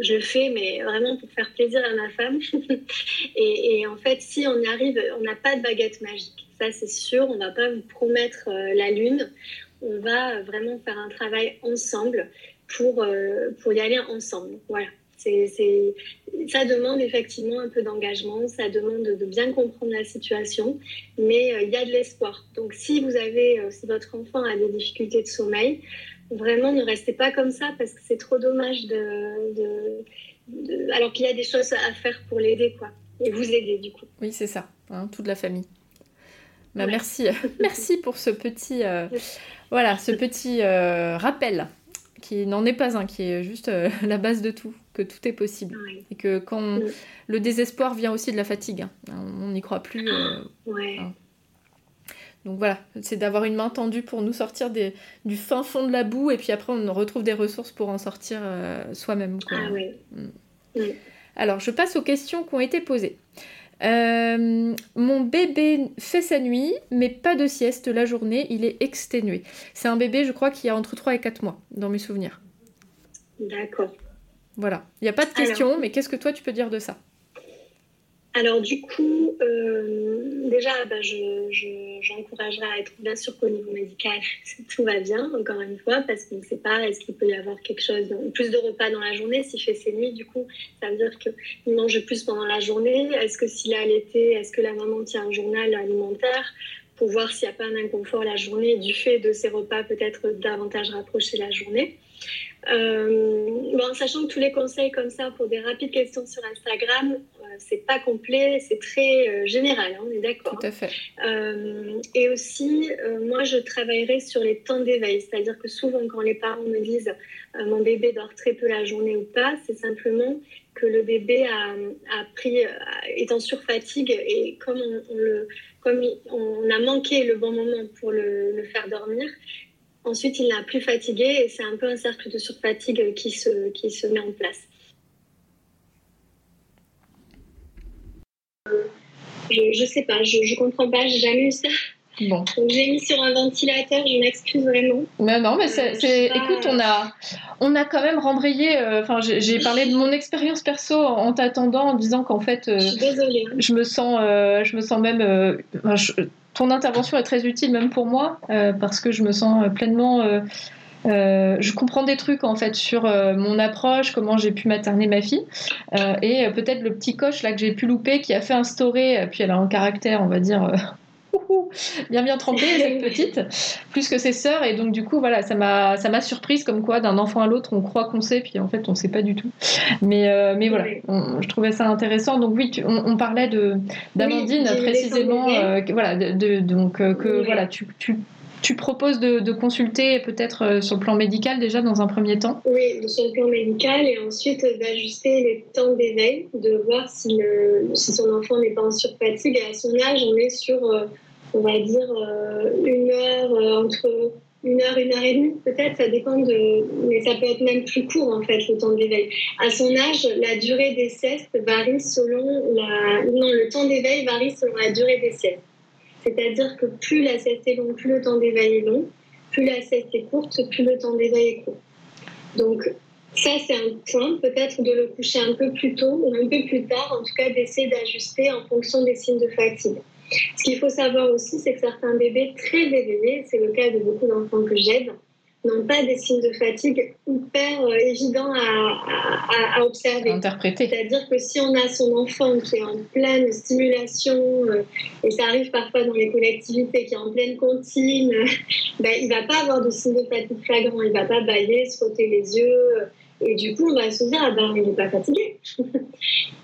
Speaker 2: je fais, mais vraiment pour faire plaisir à ma femme. et, en fait, si on y arrive, on n'a pas baguette magique. Ça, c'est sûr. On va pas vous promettre euh, la lune. On va vraiment faire un travail ensemble pour, euh, pour y aller ensemble. Voilà. C'est, ça demande effectivement un peu d'engagement, ça demande de bien comprendre la situation, mais euh, il y a de l'espoir. Donc si vous avez, si votre enfant a des difficultés de sommeil, vraiment ne restez pas comme ça parce que c'est trop dommage de, alors qu'il y a des choses à faire pour l'aider quoi et vous aider du coup.
Speaker 1: Oui c'est ça, hein, toute la famille. Bah, Merci, merci pour ce petit, euh, voilà, ce petit euh, rappel qui n'en est pas un, qui est juste euh, la base de tout, que tout est possible et que quand le désespoir vient aussi de la fatigue, hein, on n'y croit plus.
Speaker 2: ouais. Hein.
Speaker 1: Donc voilà, c'est d'avoir une main tendue pour nous sortir des, du fin fond de la boue et puis après on retrouve des ressources pour en sortir soi-même.
Speaker 2: Ah oui. Mm.
Speaker 1: Alors je passe aux questions qui ont été posées. Euh, mon bébé fait sa nuit, mais pas de sieste la journée, il est exténué. C'est un bébé, je crois, qui a entre 3 et 4 mois, dans mes souvenirs.
Speaker 2: D'accord.
Speaker 1: Voilà, il n'y a pas de question, mais qu'est-ce que toi tu peux dire de ça?
Speaker 2: Alors du coup, euh, déjà, j'encouragerais à être bien sûr qu'au niveau médical, tout va bien, encore une fois, parce qu'on ne sait pas, est-ce qu'il peut y avoir quelque chose, plus de repas dans la journée, s'il fait ses nuits, du coup, ça veut dire qu'il mange plus pendant la journée. Est-ce que s'il a allaité, est-ce que la maman tient un journal alimentaire pour voir s'il n'y a pas un inconfort la journée du fait de ses repas peut-être davantage rapprochés la journée? Euh, bon, sachant que tous les conseils comme ça pour des rapides questions sur Instagram, euh, c'est pas complet, c'est très euh, général, hein, on est d'accord.
Speaker 1: Tout à fait.
Speaker 2: et aussi, moi, je travaillerai sur les temps d'éveil, c'est-à-dire que souvent, quand les parents me disent mon bébé dort très peu la journée ou pas, c'est simplement que le bébé a, a pris, est en surfatigue et comme on, le, comme on a manqué le bon moment pour le, le faire dormir, Ensuite, il n'a plus fatigué et c'est un peu un cercle de surfatigue qui se, qui se met en place. Je ne sais pas, je ne comprends pas, j'ai jamais eu ça. Bon. j'ai mis sur un ventilateur, je m'excuse vraiment.
Speaker 1: Mais non, mais c'est, euh, écoute, on a, on a quand même rembrayé. Euh, enfin, j'ai, parlé de mon expérience perso en, t'attendant, en disant qu'en fait,
Speaker 2: euh, je, suis désolée.
Speaker 1: je me sens, je me sens même ton intervention est très utile même pour moi euh, parce que je me sens pleinement. Euh, euh, je comprends des trucs en fait sur mon approche, comment j'ai pu materner ma fille et peut-être le petit coche là que j'ai pu louper qui a fait instaurer, puis elle a un caractère, on va dire bien bien trempée cette petite, plus que ses sœurs. Et donc du coup voilà ça m'a ça m'a surprise comme quoi d'un enfant à l'autre on croit qu'on sait puis en fait on sait pas du tout. Mais euh, mais voilà, je trouvais ça intéressant. Donc oui, on, parlait de d'Amandine précisément, euh, voilà de, donc euh, que voilà tu, tu tu proposes de, consulter peut-être sur le plan médical déjà dans un premier temps.
Speaker 2: Oui, sur le plan médical et ensuite d'ajuster les temps d'éveil, de voir si, si son enfant n'est pas en surfatigue. Et à son âge, on est sur on va dire, euh, une heure, euh, entre une heure, une heure et demie, peut-être, ça dépend de. Mais ça peut être même plus court, en fait, le temps d'éveil. À son âge, la durée des siestes varie selon la. Non, le temps d'éveil varie selon la durée des siestes. C'est-à-dire que plus la sieste est longue, plus le temps d'éveil est long. Plus la sieste est courte, plus le temps d'éveil est court. Donc, ça, c'est un point, peut-être de le coucher un peu plus tôt ou un peu plus tard, en tout cas d'essayer d'ajuster en fonction des signes de fatigue. Ce qu'il faut savoir aussi, c'est que certains bébés très éveillés, c'est le cas de beaucoup d'enfants que j'aide, n'ont pas des signes de fatigue hyper euh, évidents à, observer.
Speaker 1: Interpréter.
Speaker 2: C'est-à-dire que si on a son enfant qui est en pleine stimulation, euh, et ça arrive parfois dans les collectivités, qui est en pleine comptine, ben, il ne va pas avoir de signes de fatigue flagrants. Il ne va pas bailler, se frotter les yeux, Et du coup, on va se dire, ah ben, il n'est pas fatigué.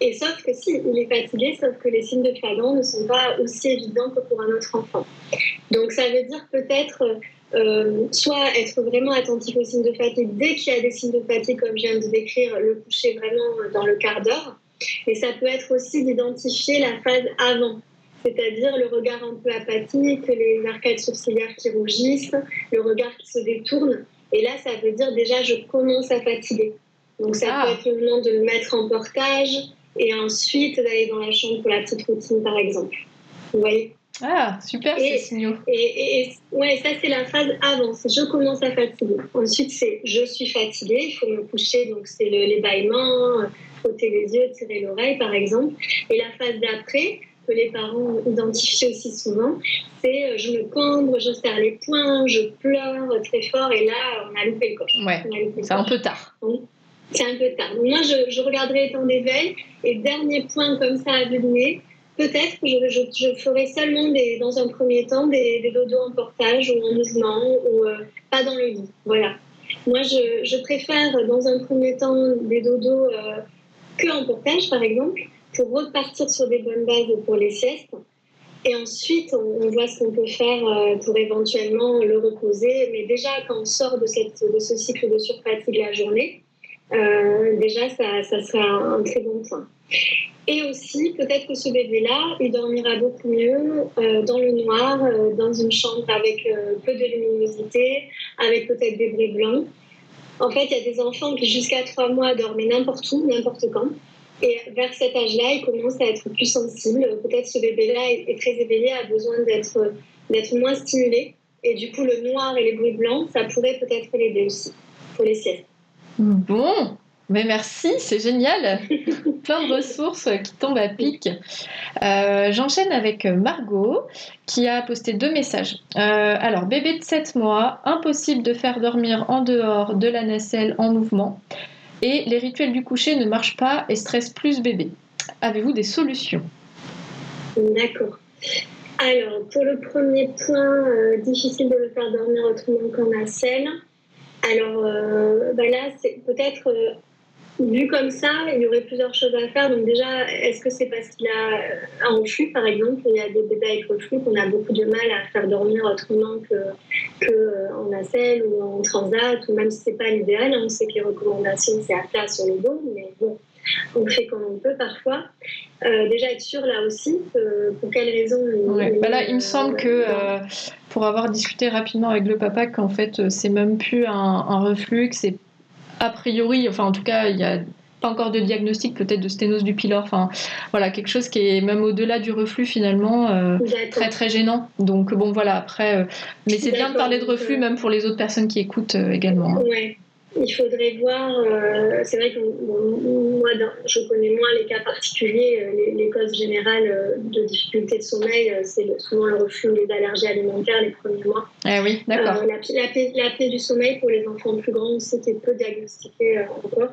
Speaker 2: et sauf que si, il est fatigué, sauf que les signes de fatigue ne sont pas aussi évidents que pour un autre enfant. Donc, ça veut dire peut-être euh, soit être vraiment attentif aux signes de fatigue dès qu'il y a des signes de fatigue, comme je viens de décrire, le coucher vraiment dans le quart d'heure. Et ça peut être aussi d'identifier la phase avant, c'est-à-dire le regard un peu apathique, les arcades sourcilières qui rougissent, le regard qui se détourne. Et là, ça veut dire déjà, je commence à fatiguer. Donc ça ah. peut être le moment de me mettre en portage et ensuite d'aller dans la chambre pour la petite routine, par exemple. Vous voyez?
Speaker 1: Ah, super ces signaux.
Speaker 2: Et, ouais, ça c'est la phase avant, c'est je commence à fatiguer. Ensuite c'est je suis fatiguée, il faut me coucher, donc c'est le, les bâillements, frotter les yeux, tirer l'oreille par exemple. Et la phase d'après, que les parents identifient aussi souvent, c'est euh, je me cambre, je serre les poings, je pleure très fort et là on a loupé le coche.
Speaker 1: Ouais, c'est un peu tard.
Speaker 2: C'est un peu tard. Donc moi je, je regarderai les temps d'éveil et dernier point comme ça à deviner, peut-être que je, je, ferai seulement des, dans un premier temps des, des dodos en portage ou en mouvement ou euh, pas dans le lit. Voilà. Moi je, je, préfère dans un premier temps des dodos euh, que en portage par exemple pour repartir sur des bonnes bases pour les siestes. Et ensuite, on, voit ce qu'on peut faire euh, pour éventuellement le reposer. Mais déjà, quand on sort de, ce cycle de surfatigue la journée, euh, déjà, ça, sera un, très bon point. Et aussi, peut-être que ce bébé-là, il dormira beaucoup mieux euh, dans le noir, dans une chambre avec peu de luminosité, avec peut-être des bruits blancs. En fait, il y a des enfants qui, jusqu'à trois mois, dorment n'importe où, n'importe quand. Et vers cet âge-là, il commence à être plus sensible. Peut-être ce bébé-là est très éveillé, a besoin d'être, d'être moins stimulé. Et du coup, le noir et les bruits blancs, ça pourrait peut-être l'aider aussi pour les siestes.
Speaker 1: Bon, mais merci, c'est génial. Plein de ressources qui tombent à pic. Euh, j'enchaîne avec Margot qui a posté deux messages. Euh, alors, bébé de 7 mois, impossible de faire dormir en dehors de la nacelle en mouvement et les rituels du coucher ne marchent pas et stressent plus bébé. Avez-vous des solutions?
Speaker 2: D'accord. Alors, pour le premier point, euh, difficile de le faire dormir autrement qu'en nacelle. Alors, euh, bah là, c'est peut-être euh, vu comme ça, il y aurait plusieurs choses à faire. Donc déjà, est-ce que c'est parce qu'il a un reflux, par exemple Il y a des bébés avec reflux qu'on a beaucoup de mal à faire dormir autrement que, que euh, en nacelle ou en transat, ou même si c'est pas l'idéal. Hein. On sait que les recommandations, c'est à plat sur le dos, mais bon, on fait comme on peut parfois. Euh, déjà être sûr là aussi pour quelles raisons.
Speaker 1: Ouais. Bah là, il me semble que euh, pour avoir discuté rapidement avec le papa, qu'en fait, c'est même plus un, un reflux, c'est a priori, enfin en tout cas, il n'y a pas encore de diagnostic peut-être de sténose du pylore. Enfin voilà, quelque chose qui est même au-delà du reflux finalement euh, très très gênant. Donc bon voilà, après, euh, mais c'est bien de parler de reflux même pour les autres personnes qui écoutent euh, également.
Speaker 2: Hein. Il faudrait voir, euh, c'est vrai que moi, je connais moins les cas particuliers, euh, les, causes générales euh, de difficultés de sommeil, c'est souvent le reflux, les allergies alimentaires les premiers mois.
Speaker 1: Eh oui, d'accord.
Speaker 2: la, la, du sommeil pour les enfants plus grands, c'était peu diagnostiqué encore.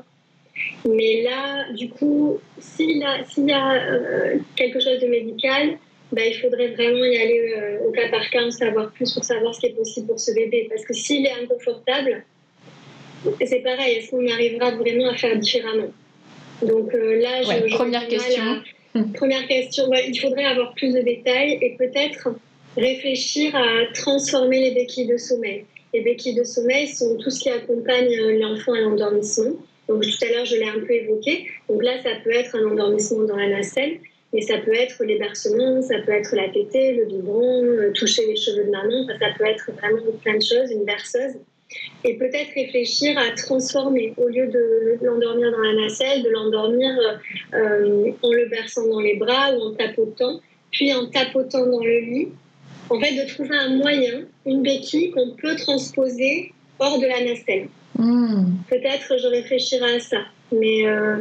Speaker 2: Mais là, du coup, s'il y a quelque chose de médical, bah, il faudrait vraiment y aller au cas par cas, en savoir plus pour savoir ce qui est possible pour ce bébé. Parce que s'il est inconfortable, c'est pareil, est-ce qu'on arrivera vraiment à faire différemment
Speaker 1: Donc euh, là, je, première question.
Speaker 2: Première question, il faudrait avoir plus de détails et peut-être réfléchir à transformer les béquilles de sommeil. Les béquilles de sommeil sont tout ce qui accompagne euh, l'enfant à l'endormissement. Donc tout à l'heure, je l'ai un peu évoqué. Donc là, ça peut être un endormissement dans la nacelle, mais ça peut être les bercements, ça peut être la tétée, le biberon, euh, toucher les cheveux de maman. ça peut être vraiment plein de choses, une berceuse et peut-être réfléchir à transformer, au lieu de l'endormir dans la nacelle, de l'endormir euh, en le berçant dans les bras ou en tapotant, puis en tapotant dans le lit. En fait, de trouver un moyen, une béquille qu'on peut transposer hors de la nacelle. Hmm. Peut-être je réfléchirai à ça, mais euh,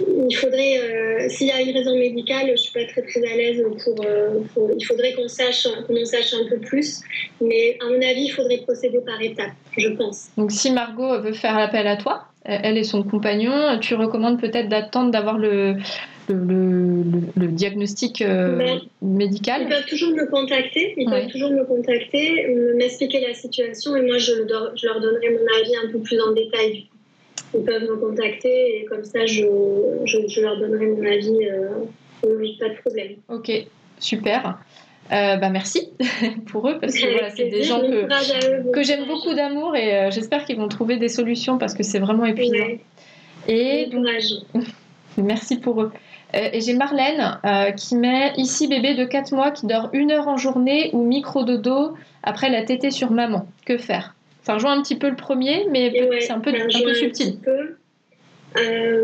Speaker 2: il faudrait, euh, s'il y a une raison médicale, je ne suis pas très très à l'aise euh, pour, Il faudrait qu'on sache, qu'on en sache un peu plus, mais à mon avis, il faudrait procéder par étapes, je pense.
Speaker 1: Donc, si Margot veut faire appel à toi, elle et son compagnon, tu recommandes peut-être d'attendre d'avoir le, le, le, diagnostic euh, ben, médical?
Speaker 2: Ils peuvent toujours me contacter, ils peuvent toujours me contacter, m'expliquer la situation et moi je, je leur donnerai mon avis un peu plus en détail ils peuvent me contacter et comme ça, je, je, leur donnerai mon avis. oui, pas de problème.
Speaker 1: Ok, super. bah merci pour eux parce que voilà, c'est des gens que, que j'aime beaucoup d'amour et j'espère qu'ils vont trouver des solutions parce que c'est vraiment épuisant. Et donc, merci pour eux. Euh, et j'ai Marlène euh, qui met ici bébé de 4 mois qui dort une heure en journée ou micro-dodo après la tétée sur maman. Que faire? Ça rejoint un petit peu le premier, mais c'est un peu, un peu subtil.
Speaker 2: Euh,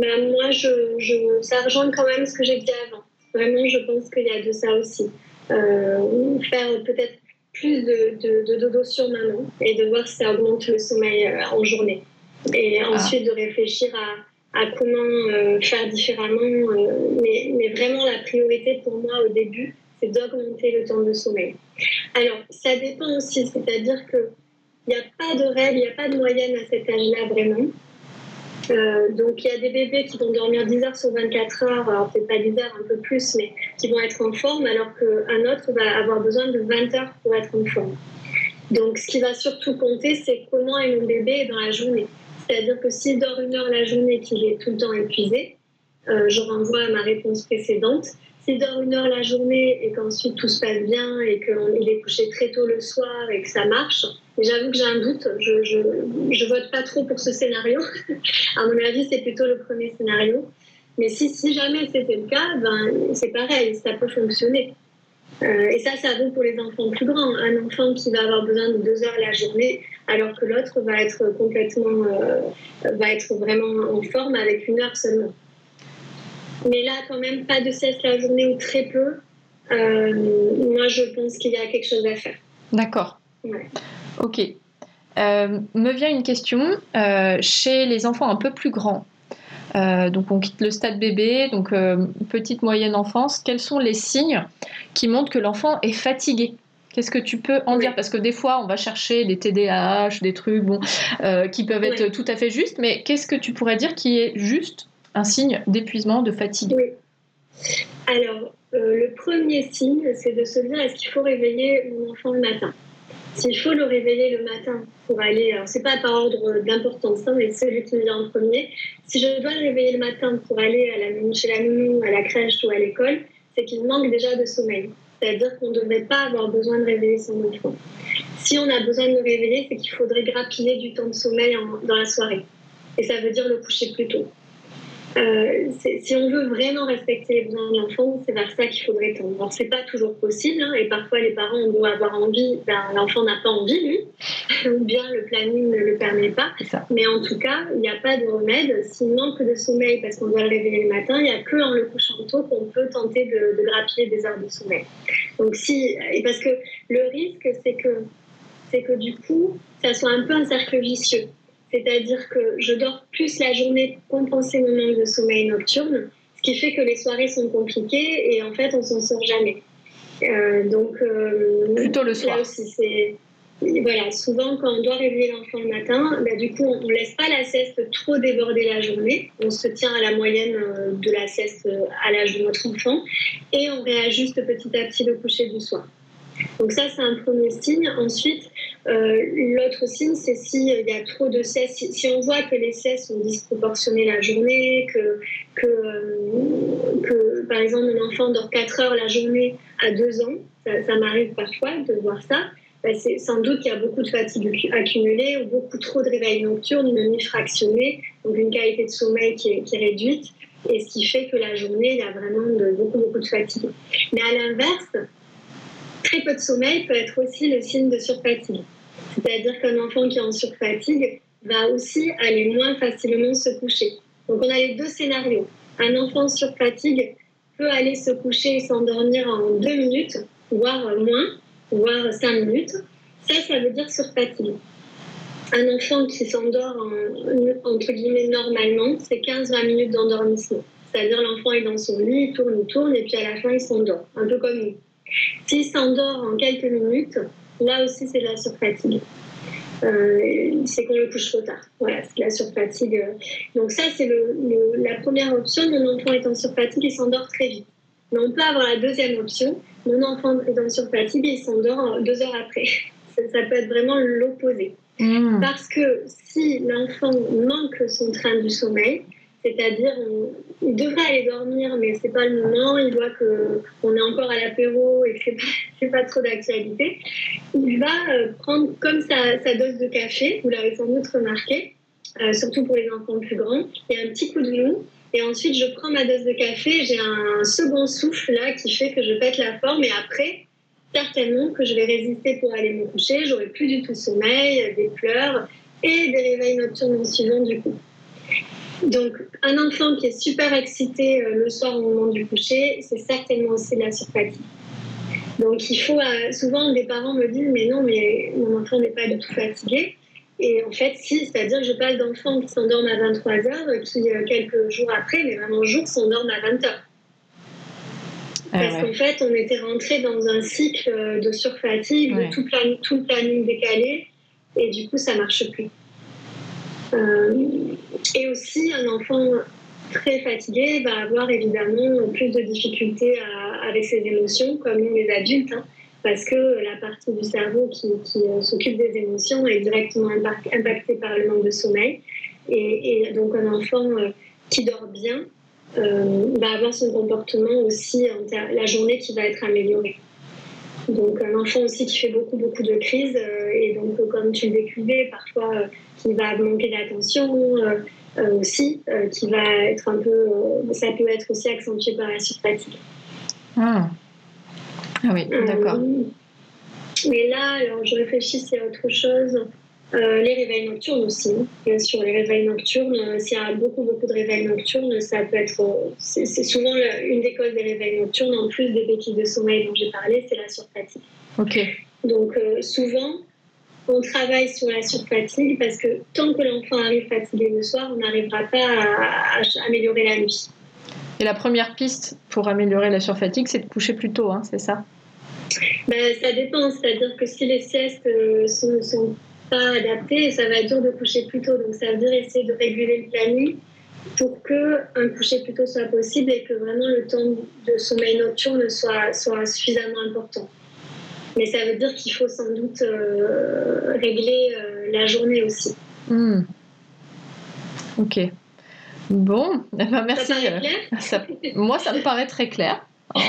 Speaker 2: bah, moi, je, ça rejoint quand même ce que j'ai dit avant. Vraiment, je pense qu'il y a de ça aussi. faire peut-être plus de, dodo sur maman et de voir si ça augmente le sommeil en journée. Et ah. ensuite de réfléchir à à comment euh, faire différemment. Euh, mais, mais, vraiment, la priorité pour moi au début, c'est d'augmenter le temps de sommeil. Alors, ça dépend aussi, c'est-à-dire qu'il n'y a pas de règle, il n'y a pas de moyenne à cet âge-là vraiment. Euh, donc, il y a des bébés qui vont dormir 10 heures sur 24 heures, alors peut-être pas 10 heures, un peu plus, mais qui vont être en forme, alors qu'un autre va avoir besoin de 20 heures pour être en forme. Donc, ce qui va surtout compter, c'est comment est mon bébé dans la journée. C'est-à-dire que s'il dort une heure la journée et qu'il est tout le temps épuisé, euh, je renvoie à ma réponse précédente. S'il dort une heure la journée et qu'ensuite tout se passe bien et qu'il est couché très tôt le soir et que ça marche, j'avoue que j'ai un doute. Je, je, vote pas trop pour ce scénario. à mon avis, c'est plutôt le premier scénario. Mais si, jamais c'était le cas, ben, c'est pareil, ça peut fonctionner. Euh, et ça, ça vaut pour les enfants plus grands. Un enfant qui va avoir besoin de deux heures la journée, alors que l'autre va être complètement, euh, va être vraiment en forme avec une heure seulement. Mais là, quand même, pas de cesse la journée ou très peu. Euh, moi, je pense qu'il y a quelque chose à faire.
Speaker 1: D'accord. Ok. me vient une question. chez les enfants un peu plus grands, euh, donc on quitte le stade bébé, donc euh, petite moyenne enfance. Quels sont les signes qui montrent que l'enfant est fatigué? Qu'est-ce que tu peux en dire? Parce que des fois, on va chercher des TDAH, des trucs bon, euh, qui peuvent être tout à fait justes, mais qu'est-ce que tu pourrais dire qui est juste un signe d'épuisement, de fatigue
Speaker 2: oui. Alors, le premier signe, c'est de se dire est-ce qu'il faut réveiller mon enfant le matin? S'il faut le réveiller le matin pour aller, alors c'est pas par ordre d'importance, hein, mais celui qui vient en premier, si je dois le réveiller le matin pour aller à la, chez la nounou, à la crèche ou à l'école, c'est qu'il manque déjà de sommeil. C'est-à-dire qu'on ne devrait pas avoir besoin de réveiller son enfant. Si on a besoin de le réveiller, c'est qu'il faudrait grappiller du temps de sommeil dans la soirée. Et ça veut dire le coucher plus tôt. Euh, si on veut vraiment respecter les besoins de l'enfant, c'est vers ça qu'il faudrait tendre. C'est pas toujours possible, hein, et parfois les parents ont avoir envie, ben, l'enfant n'a pas envie, lui, ou bien le planning ne le permet pas. Mais en tout cas, il n'y a pas de remède. S'il manque de sommeil parce qu'on doit le réveiller le matin, il n'y a que en le couchant tôt qu'on peut tenter de, de, grappiller des heures de sommeil. Donc, si, et parce que le risque, c'est que, c'est que du coup, ça soit un peu un cercle vicieux. C'est-à-dire que je dors plus la journée pour compenser mon manque de sommeil nocturne, ce qui fait que les soirées sont compliquées et en fait, on s'en sort jamais. Euh, donc,
Speaker 1: euh, plutôt le soir.
Speaker 2: aussi, c'est voilà, souvent quand on doit réveiller l'enfant le matin, bah, du coup on ne laisse pas la sieste trop déborder la journée, on se tient à la moyenne euh, de la sieste à l'âge de notre enfant et on réajuste petit à petit le coucher du soir. Donc ça c'est un premier signe. Ensuite, l'autre signe, c'est s'il y a trop de cesse, si, on voit que les cesses sont disproportionnées la journée, que, euh, par exemple un enfant dort 4 heures la journée à 2 ans, ça, m'arrive parfois de voir ça, bah, c'est sans doute qu'il y a beaucoup de fatigue accumulée ou beaucoup trop de réveil nocturne, une nuit fractionnée, donc une qualité de sommeil qui est, réduite, et ce qui fait que la journée, il y a vraiment beaucoup, beaucoup de fatigue. Mais à l'inverse, très peu de sommeil peut être aussi le signe de surfatigue. C'est-à-dire qu'un enfant qui est en surfatigue va aussi aller moins facilement se coucher. Donc on a les deux scénarios. Un enfant sur fatigue peut aller se coucher et s'endormir en deux minutes, voire moins, voire cinq minutes. Ça, ça veut dire surfatigue. Un enfant qui s'endort entre guillemets normalement, c'est 15-20 minutes d'endormissement. C'est-à-dire l'enfant est dans son lit, il tourne, il tourne, et puis à la fin il s'endort, un peu comme nous. S'il s'endort en quelques minutes, là aussi c'est de la surfatigue. Euh, c'est qu'on le couche trop tard. Voilà, c'est la surfatigue. Euh. Donc ça, c'est la première option. Mon enfant est en surfatigue et s'endort très vite. Mais on peut avoir la deuxième option. Mon enfant est en surfatigue et il s'endort deux heures après. Ça, peut être vraiment l'opposé. Mmh. Parce que si l'enfant manque son train du sommeil, c'est-à-dire, il devrait aller dormir, mais c'est pas le moment. Il voit qu'on est encore à l'apéro et que c'est pas, pas trop d'actualité. Il va euh, prendre comme sa, dose de café. Vous l'avez sans doute remarqué, euh, surtout pour les enfants plus grands. A un petit coup de mou. Et ensuite, je prends ma dose de café. J'ai un second souffle là qui fait que je pète la forme. Et après, certainement que je vais résister pour aller me coucher. J'aurai plus du tout sommeil, des pleurs et des réveils nocturnes en suivant du coup. Donc, un enfant qui est super excité euh, le soir au moment du coucher, c'est certainement aussi de la surfatigue. Donc, il faut. Euh, souvent, des parents me disent Mais non, mais mon enfant n'est pas du tout fatigué. Et en fait, si, c'est-à-dire que je parle d'enfants qui s'endorment à 23 heures, qui, euh, quelques jours après, mais vraiment jours, s'endorment à 20 heures. Ah Parce qu'en fait, on était rentré dans un cycle de surfatigue, tout, tout le planning décalé, et du coup, ça marche plus. Euh, et aussi, un enfant très fatigué va avoir évidemment plus de difficultés avec ses émotions, comme les adultes, hein, parce que la partie du cerveau qui, euh, s'occupe des émotions est directement impactée par le manque de sommeil. Et, donc un enfant euh, qui dort bien va avoir son comportement aussi, la journée qui va être améliorée. Donc un enfant aussi qui fait beaucoup beaucoup de crises et donc comme tu le décrivais, parfois qui va manquer d'attention euh, euh, aussi, euh, qui va être un peu. ça peut être aussi accentué par la surfatigue.
Speaker 1: Ah. ah oui, d'accord.
Speaker 2: mais là, alors, je réfléchis a autre chose. Les réveils nocturnes aussi, bien sûr. Les réveils nocturnes, s'il y a beaucoup, beaucoup de réveils nocturnes, ça peut être. C'est souvent une des causes des réveils nocturnes, en plus des béquilles de sommeil dont j'ai parlé, c'est la surfatigue.
Speaker 1: Ok.
Speaker 2: Donc, souvent, on travaille sur la surfatigue parce que tant que l'enfant arrive fatigué le soir, on n'arrivera pas à, améliorer la nuit.
Speaker 1: Et la première piste pour améliorer la surfatigue, c'est de coucher plus tôt, hein, c'est ça?
Speaker 2: Ben, Ça dépend, c'est-à-dire que si les siestes euh, sont, pas adaptées, ça va être dur de coucher plus tôt. Donc ça veut dire essayer de réguler le planning pour que un coucher plus tôt soit possible et que vraiment le temps de sommeil nocturne soit, soit suffisamment important. Mais ça veut dire qu'il faut sans doute euh, régler euh, la journée aussi.
Speaker 1: Hmm. Ok. Bon, eh ben, merci.
Speaker 2: Ça paraît
Speaker 1: clair? moi, ça me paraît très clair. Hein.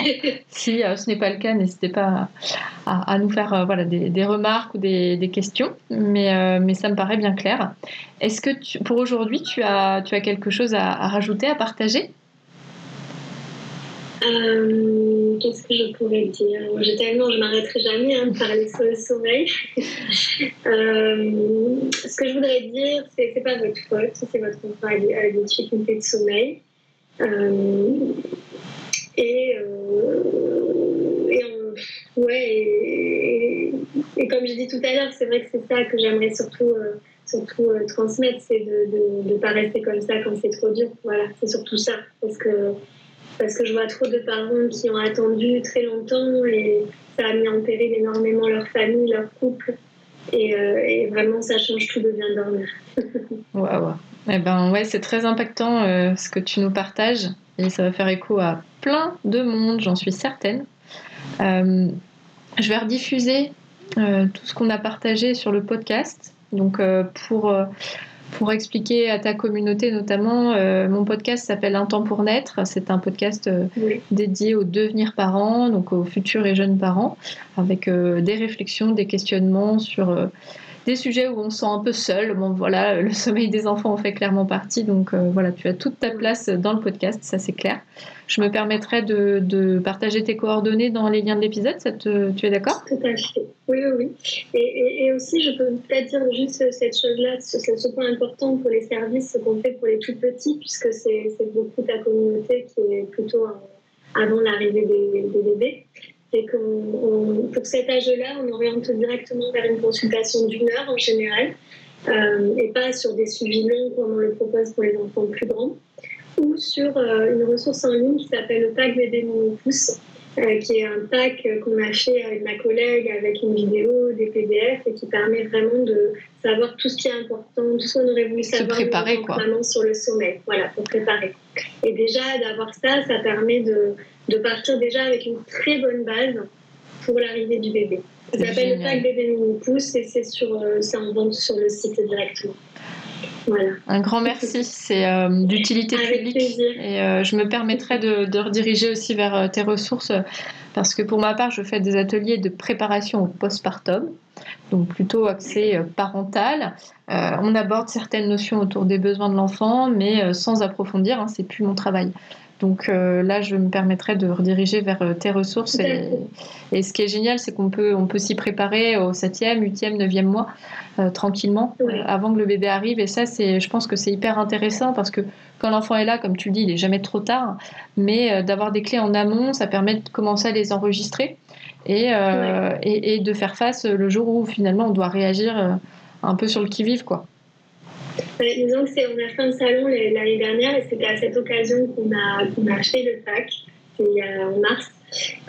Speaker 1: si euh, ce n'est pas le cas, n'hésitez pas à, nous faire voilà, des, remarques ou des, questions, mais, mais ça me paraît bien clair. Est-ce que pour aujourd'hui, tu as, tu as quelque chose à, à rajouter, à partager?
Speaker 2: Euh, qu'est-ce que je pourrais dire? J'ai tellement, je m'arrêterai jamais hein, de parler sur le sommeil. Euh, ce que je voudrais dire, c'est c'est pas votre faute, c'est votre enfant a des, difficultés de sommeil. Euh, et, et, ouais, et, comme je dis tout à l'heure, c'est vrai que c'est ça que j'aimerais surtout surtout transmettre, c'est de ne pas rester comme ça quand c'est trop dur. Voilà, c'est surtout ça. Parce que parce que je vois trop de parents qui ont attendu très longtemps et ça a mis en péril énormément leur famille, leur couple. Et, euh, vraiment, ça change tout de bien dormir.
Speaker 1: Waouh! Eh ben ouais, c'est très impactant euh, ce que tu nous partages et ça va faire écho à plein de monde, j'en suis certaine. Euh, je vais rediffuser tout ce qu'on a partagé sur le podcast. Donc pour pour expliquer à ta communauté notamment, euh, mon podcast s'appelle Un temps pour naître. C'est un podcast euh, dédié au devenir parents, donc aux futurs et jeunes parents, avec euh, des réflexions, des questionnements sur des sujets où on se sent un peu seul. Bon, voilà, le sommeil des enfants en fait clairement partie. Donc voilà, tu as toute ta place dans le podcast, ça c'est clair. Je me permettrai de, partager tes coordonnées dans les liens de l'épisode. tu es d'accord?
Speaker 2: Tout à fait. Oui, oui, oui. Et, aussi, je peux peut-être dire juste cette chose-là, ce, point important pour les services, ce qu'on fait pour les tout petits, puisque c'est beaucoup ta communauté qui est plutôt avant l'arrivée des, bébés. Et que pour cet âge-là, on oriente directement vers une consultation d'une heure en général, euh, et pas sur des suivis longs comme on le propose pour les enfants plus grands ou sur euh, une ressource en ligne qui s'appelle le pack bébé mon pouce, euh, qui est un pack qu'on a fait avec ma collègue avec une vidéo, des PDF et qui permet vraiment de savoir tout ce qui est important, tout ce qu'on aurait voulu savoir
Speaker 1: préparer, quoi.
Speaker 2: sur le sommeil, voilà, pour préparer. Et déjà, d'avoir ça, ça permet de, de partir déjà avec une très bonne base pour l'arrivée du bébé. Ça s'appelle le pack bébé mini pouce et c'est sur, c'est en vente sur le site directement.
Speaker 1: Un grand merci, c'est euh, d'utilité publique. Et euh, je me permettrai de, rediriger aussi vers euh, tes ressources parce que pour ma part, je fais des ateliers de préparation au postpartum, donc plutôt axé parental. on aborde certaines notions autour des besoins de l'enfant, mais sans approfondir, hein, c'est plus mon travail. Donc euh, là, je me permettrai de rediriger vers euh, tes ressources. Et, ce qui est génial, c'est qu'on peut, on peut s'y préparer au 7e, 8e, 9e mois, euh, tranquillement, avant que le bébé arrive. Et ça, c'est, je pense que c'est hyper intéressant parce que quand l'enfant est là, comme tu le dis, il n'est jamais trop tard. Mais d'avoir des clés en amont, ça permet de commencer à les enregistrer et, et, et, de faire face le jour où finalement on doit réagir un peu sur le qui-vive. quoi.
Speaker 2: Disons que c'est, on a fait un salon l'année dernière et c'était à cette occasion qu'on a, acheté le pack, c'était en mars.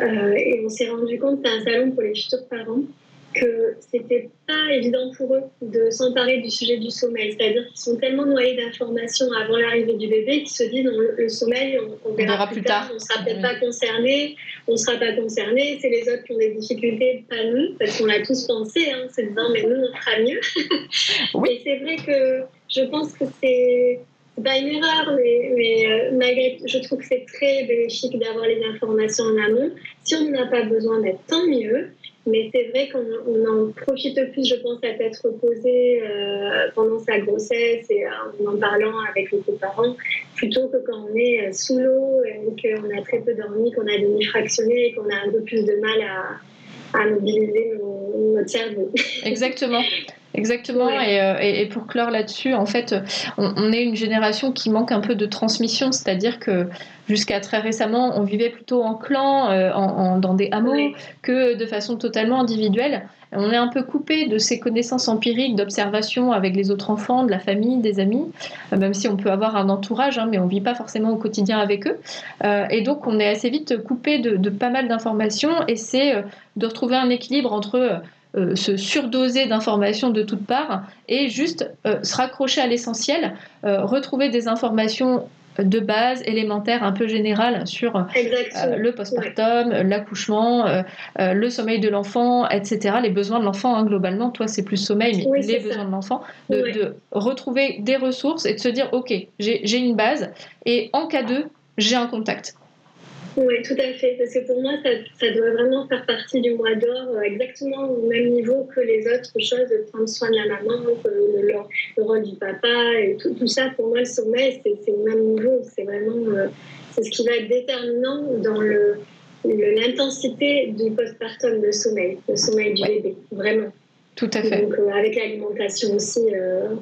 Speaker 2: Euh, et on s'est rendu compte que c'était un salon pour les futurs parents que c'était pas évident pour eux de s'emparer du sujet du sommeil. C'est-à-dire qu'ils sont tellement noyés d'informations avant l'arrivée du bébé qu'ils se disent le, sommeil, on, verra, plus tard, on sera peut-être pas concerné, on sera pas concerné, c'est les autres qui ont des difficultés, pas nous, parce qu'on l'a tous pensé, hein, se disant mais nous on fera mieux. Et c'est vrai que je pense que c'est pas une erreur, mais, euh, malgré je trouve que c'est très bénéfique d'avoir les informations en amont. Si on n'en a pas besoin, d'être tant mieux. Mais c'est vrai qu'on en profite plus, je pense, à être reposé euh, pendant sa grossesse et en en parlant avec les parents, plutôt que quand on est euh, sous l'eau et qu'on a très peu dormi, qu'on a des nuits fractionnées et qu'on a un peu plus de mal à, à mobiliser notre cerveau.
Speaker 1: Exactement. Exactement, euh, et, et, pour clore là-dessus, en fait, on, est une génération qui manque un peu de transmission, c'est-à-dire que jusqu'à très récemment, on vivait plutôt en clan, euh, en, dans des hameaux, que de façon totalement individuelle. On est un peu coupé de ces connaissances empiriques, d'observation avec les autres enfants, de la famille, des amis, euh, même si on peut avoir un entourage, hein, mais on ne vit pas forcément au quotidien avec eux. et donc, on est assez vite coupé de, de pas mal d'informations, et c'est de retrouver un équilibre entre euh, se surdoser d'informations de toutes parts et juste euh, se raccrocher à l'essentiel, euh, retrouver des informations de base, élémentaires, un peu générales sur le postpartum, l'accouchement, le sommeil de l'enfant, etc., les besoins de l'enfant, hein, globalement, toi c'est plus sommeil, mais les besoins de l'enfant, de, retrouver des ressources et de se dire, ok, j'ai une base, et en cas de, j'ai un contact.
Speaker 2: Oui, tout à fait. Parce que pour moi, ça, ça doit vraiment faire partie du mois d'or, euh, exactement au même niveau que les autres choses, de prendre soin de la maman, le, le, rôle du papa et tout, ça. Pour moi, le sommeil, c'est au même niveau. C'est vraiment euh, ce qui va être déterminant dans le l'intensité du postpartum, le sommeil, le sommeil du bébé, vraiment.
Speaker 1: Tout à fait.
Speaker 2: Donc, euh, avec l'alimentation aussi. Euh.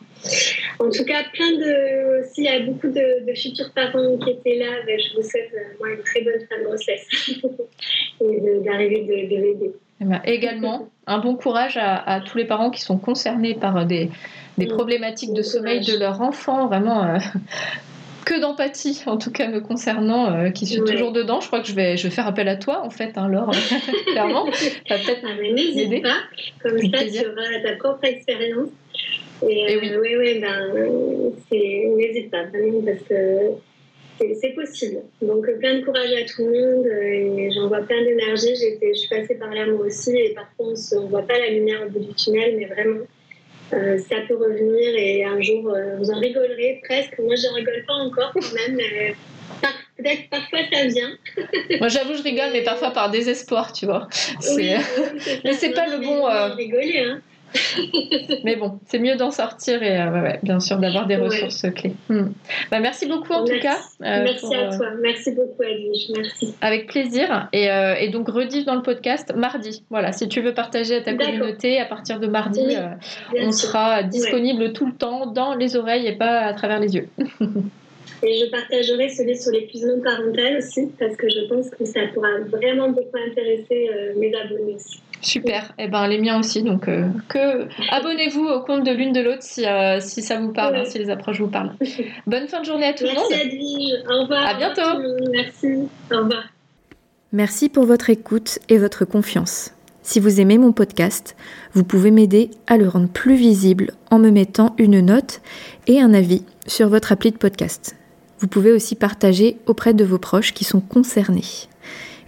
Speaker 2: En tout cas, plein de. S'il y a beaucoup de, futurs parents qui étaient là, ben, je vous souhaite euh, moi, une très bonne fin de grossesse et d'arriver de, de bébé.
Speaker 1: Eh ben, également, un bon courage à, tous les parents qui sont concernés par des, des problématiques de sommeil de leur enfant. Vraiment, que d'empathie, en tout cas me concernant, euh, qui suis toujours dedans. Je crois que je vais, je vais faire appel à toi, en fait, hein, Laure, clairement.
Speaker 2: peut-être ah, N'hésite pas, comme ça tu auras ta propre expérience. Et, oui, oui, oui ben, n'hésite pas, vraiment, parce que c'est possible. Donc plein de courage à tout le monde et j'envoie plein d'énergie. Je suis passée par là moi aussi et parfois on ne voit pas la lumière au bout du tunnel, mais vraiment euh, ça peut revenir et un jour euh, vous en rigolerez presque. Moi, je rigole pas encore quand même. Mais peut-être parfois ça vient.
Speaker 1: Moi, j'avoue, je rigole, mais parfois par désespoir, tu vois. Oui, mais c'est pas le bon.
Speaker 2: Euh... Rigoler, hein.
Speaker 1: Mais bon, c'est mieux d'en sortir et euh, bien sûr d'avoir des ressources clés. Hmm. Bah, merci beaucoup en tout cas.
Speaker 2: Euh, merci à euh, toi. Merci beaucoup Edwige. Merci.
Speaker 1: Avec plaisir. Et, et, donc rediff dans le podcast mardi. Voilà, si tu veux partager à ta communauté, à partir de mardi, on sera disponible tout le temps dans les oreilles et pas à travers les yeux.
Speaker 2: Et je partagerai celui sur les cuisines parentales aussi, parce que je pense que ça pourra vraiment beaucoup intéresser mes abonnés aussi.
Speaker 1: Super, et eh ben les miens aussi. Donc euh, que abonnez-vous au compte de l'une de l'autre si, euh, si ça vous parle, hein, si les approches vous parlent. Bonne fin de journée à tout le monde.
Speaker 2: Merci Au revoir.
Speaker 1: À bientôt.
Speaker 2: Merci. Au revoir.
Speaker 3: Merci pour votre écoute et votre confiance. Si vous aimez mon podcast, vous pouvez m'aider à le rendre plus visible en me mettant une note et un avis sur votre appli de podcast. Vous pouvez aussi partager auprès de vos proches qui sont concernés.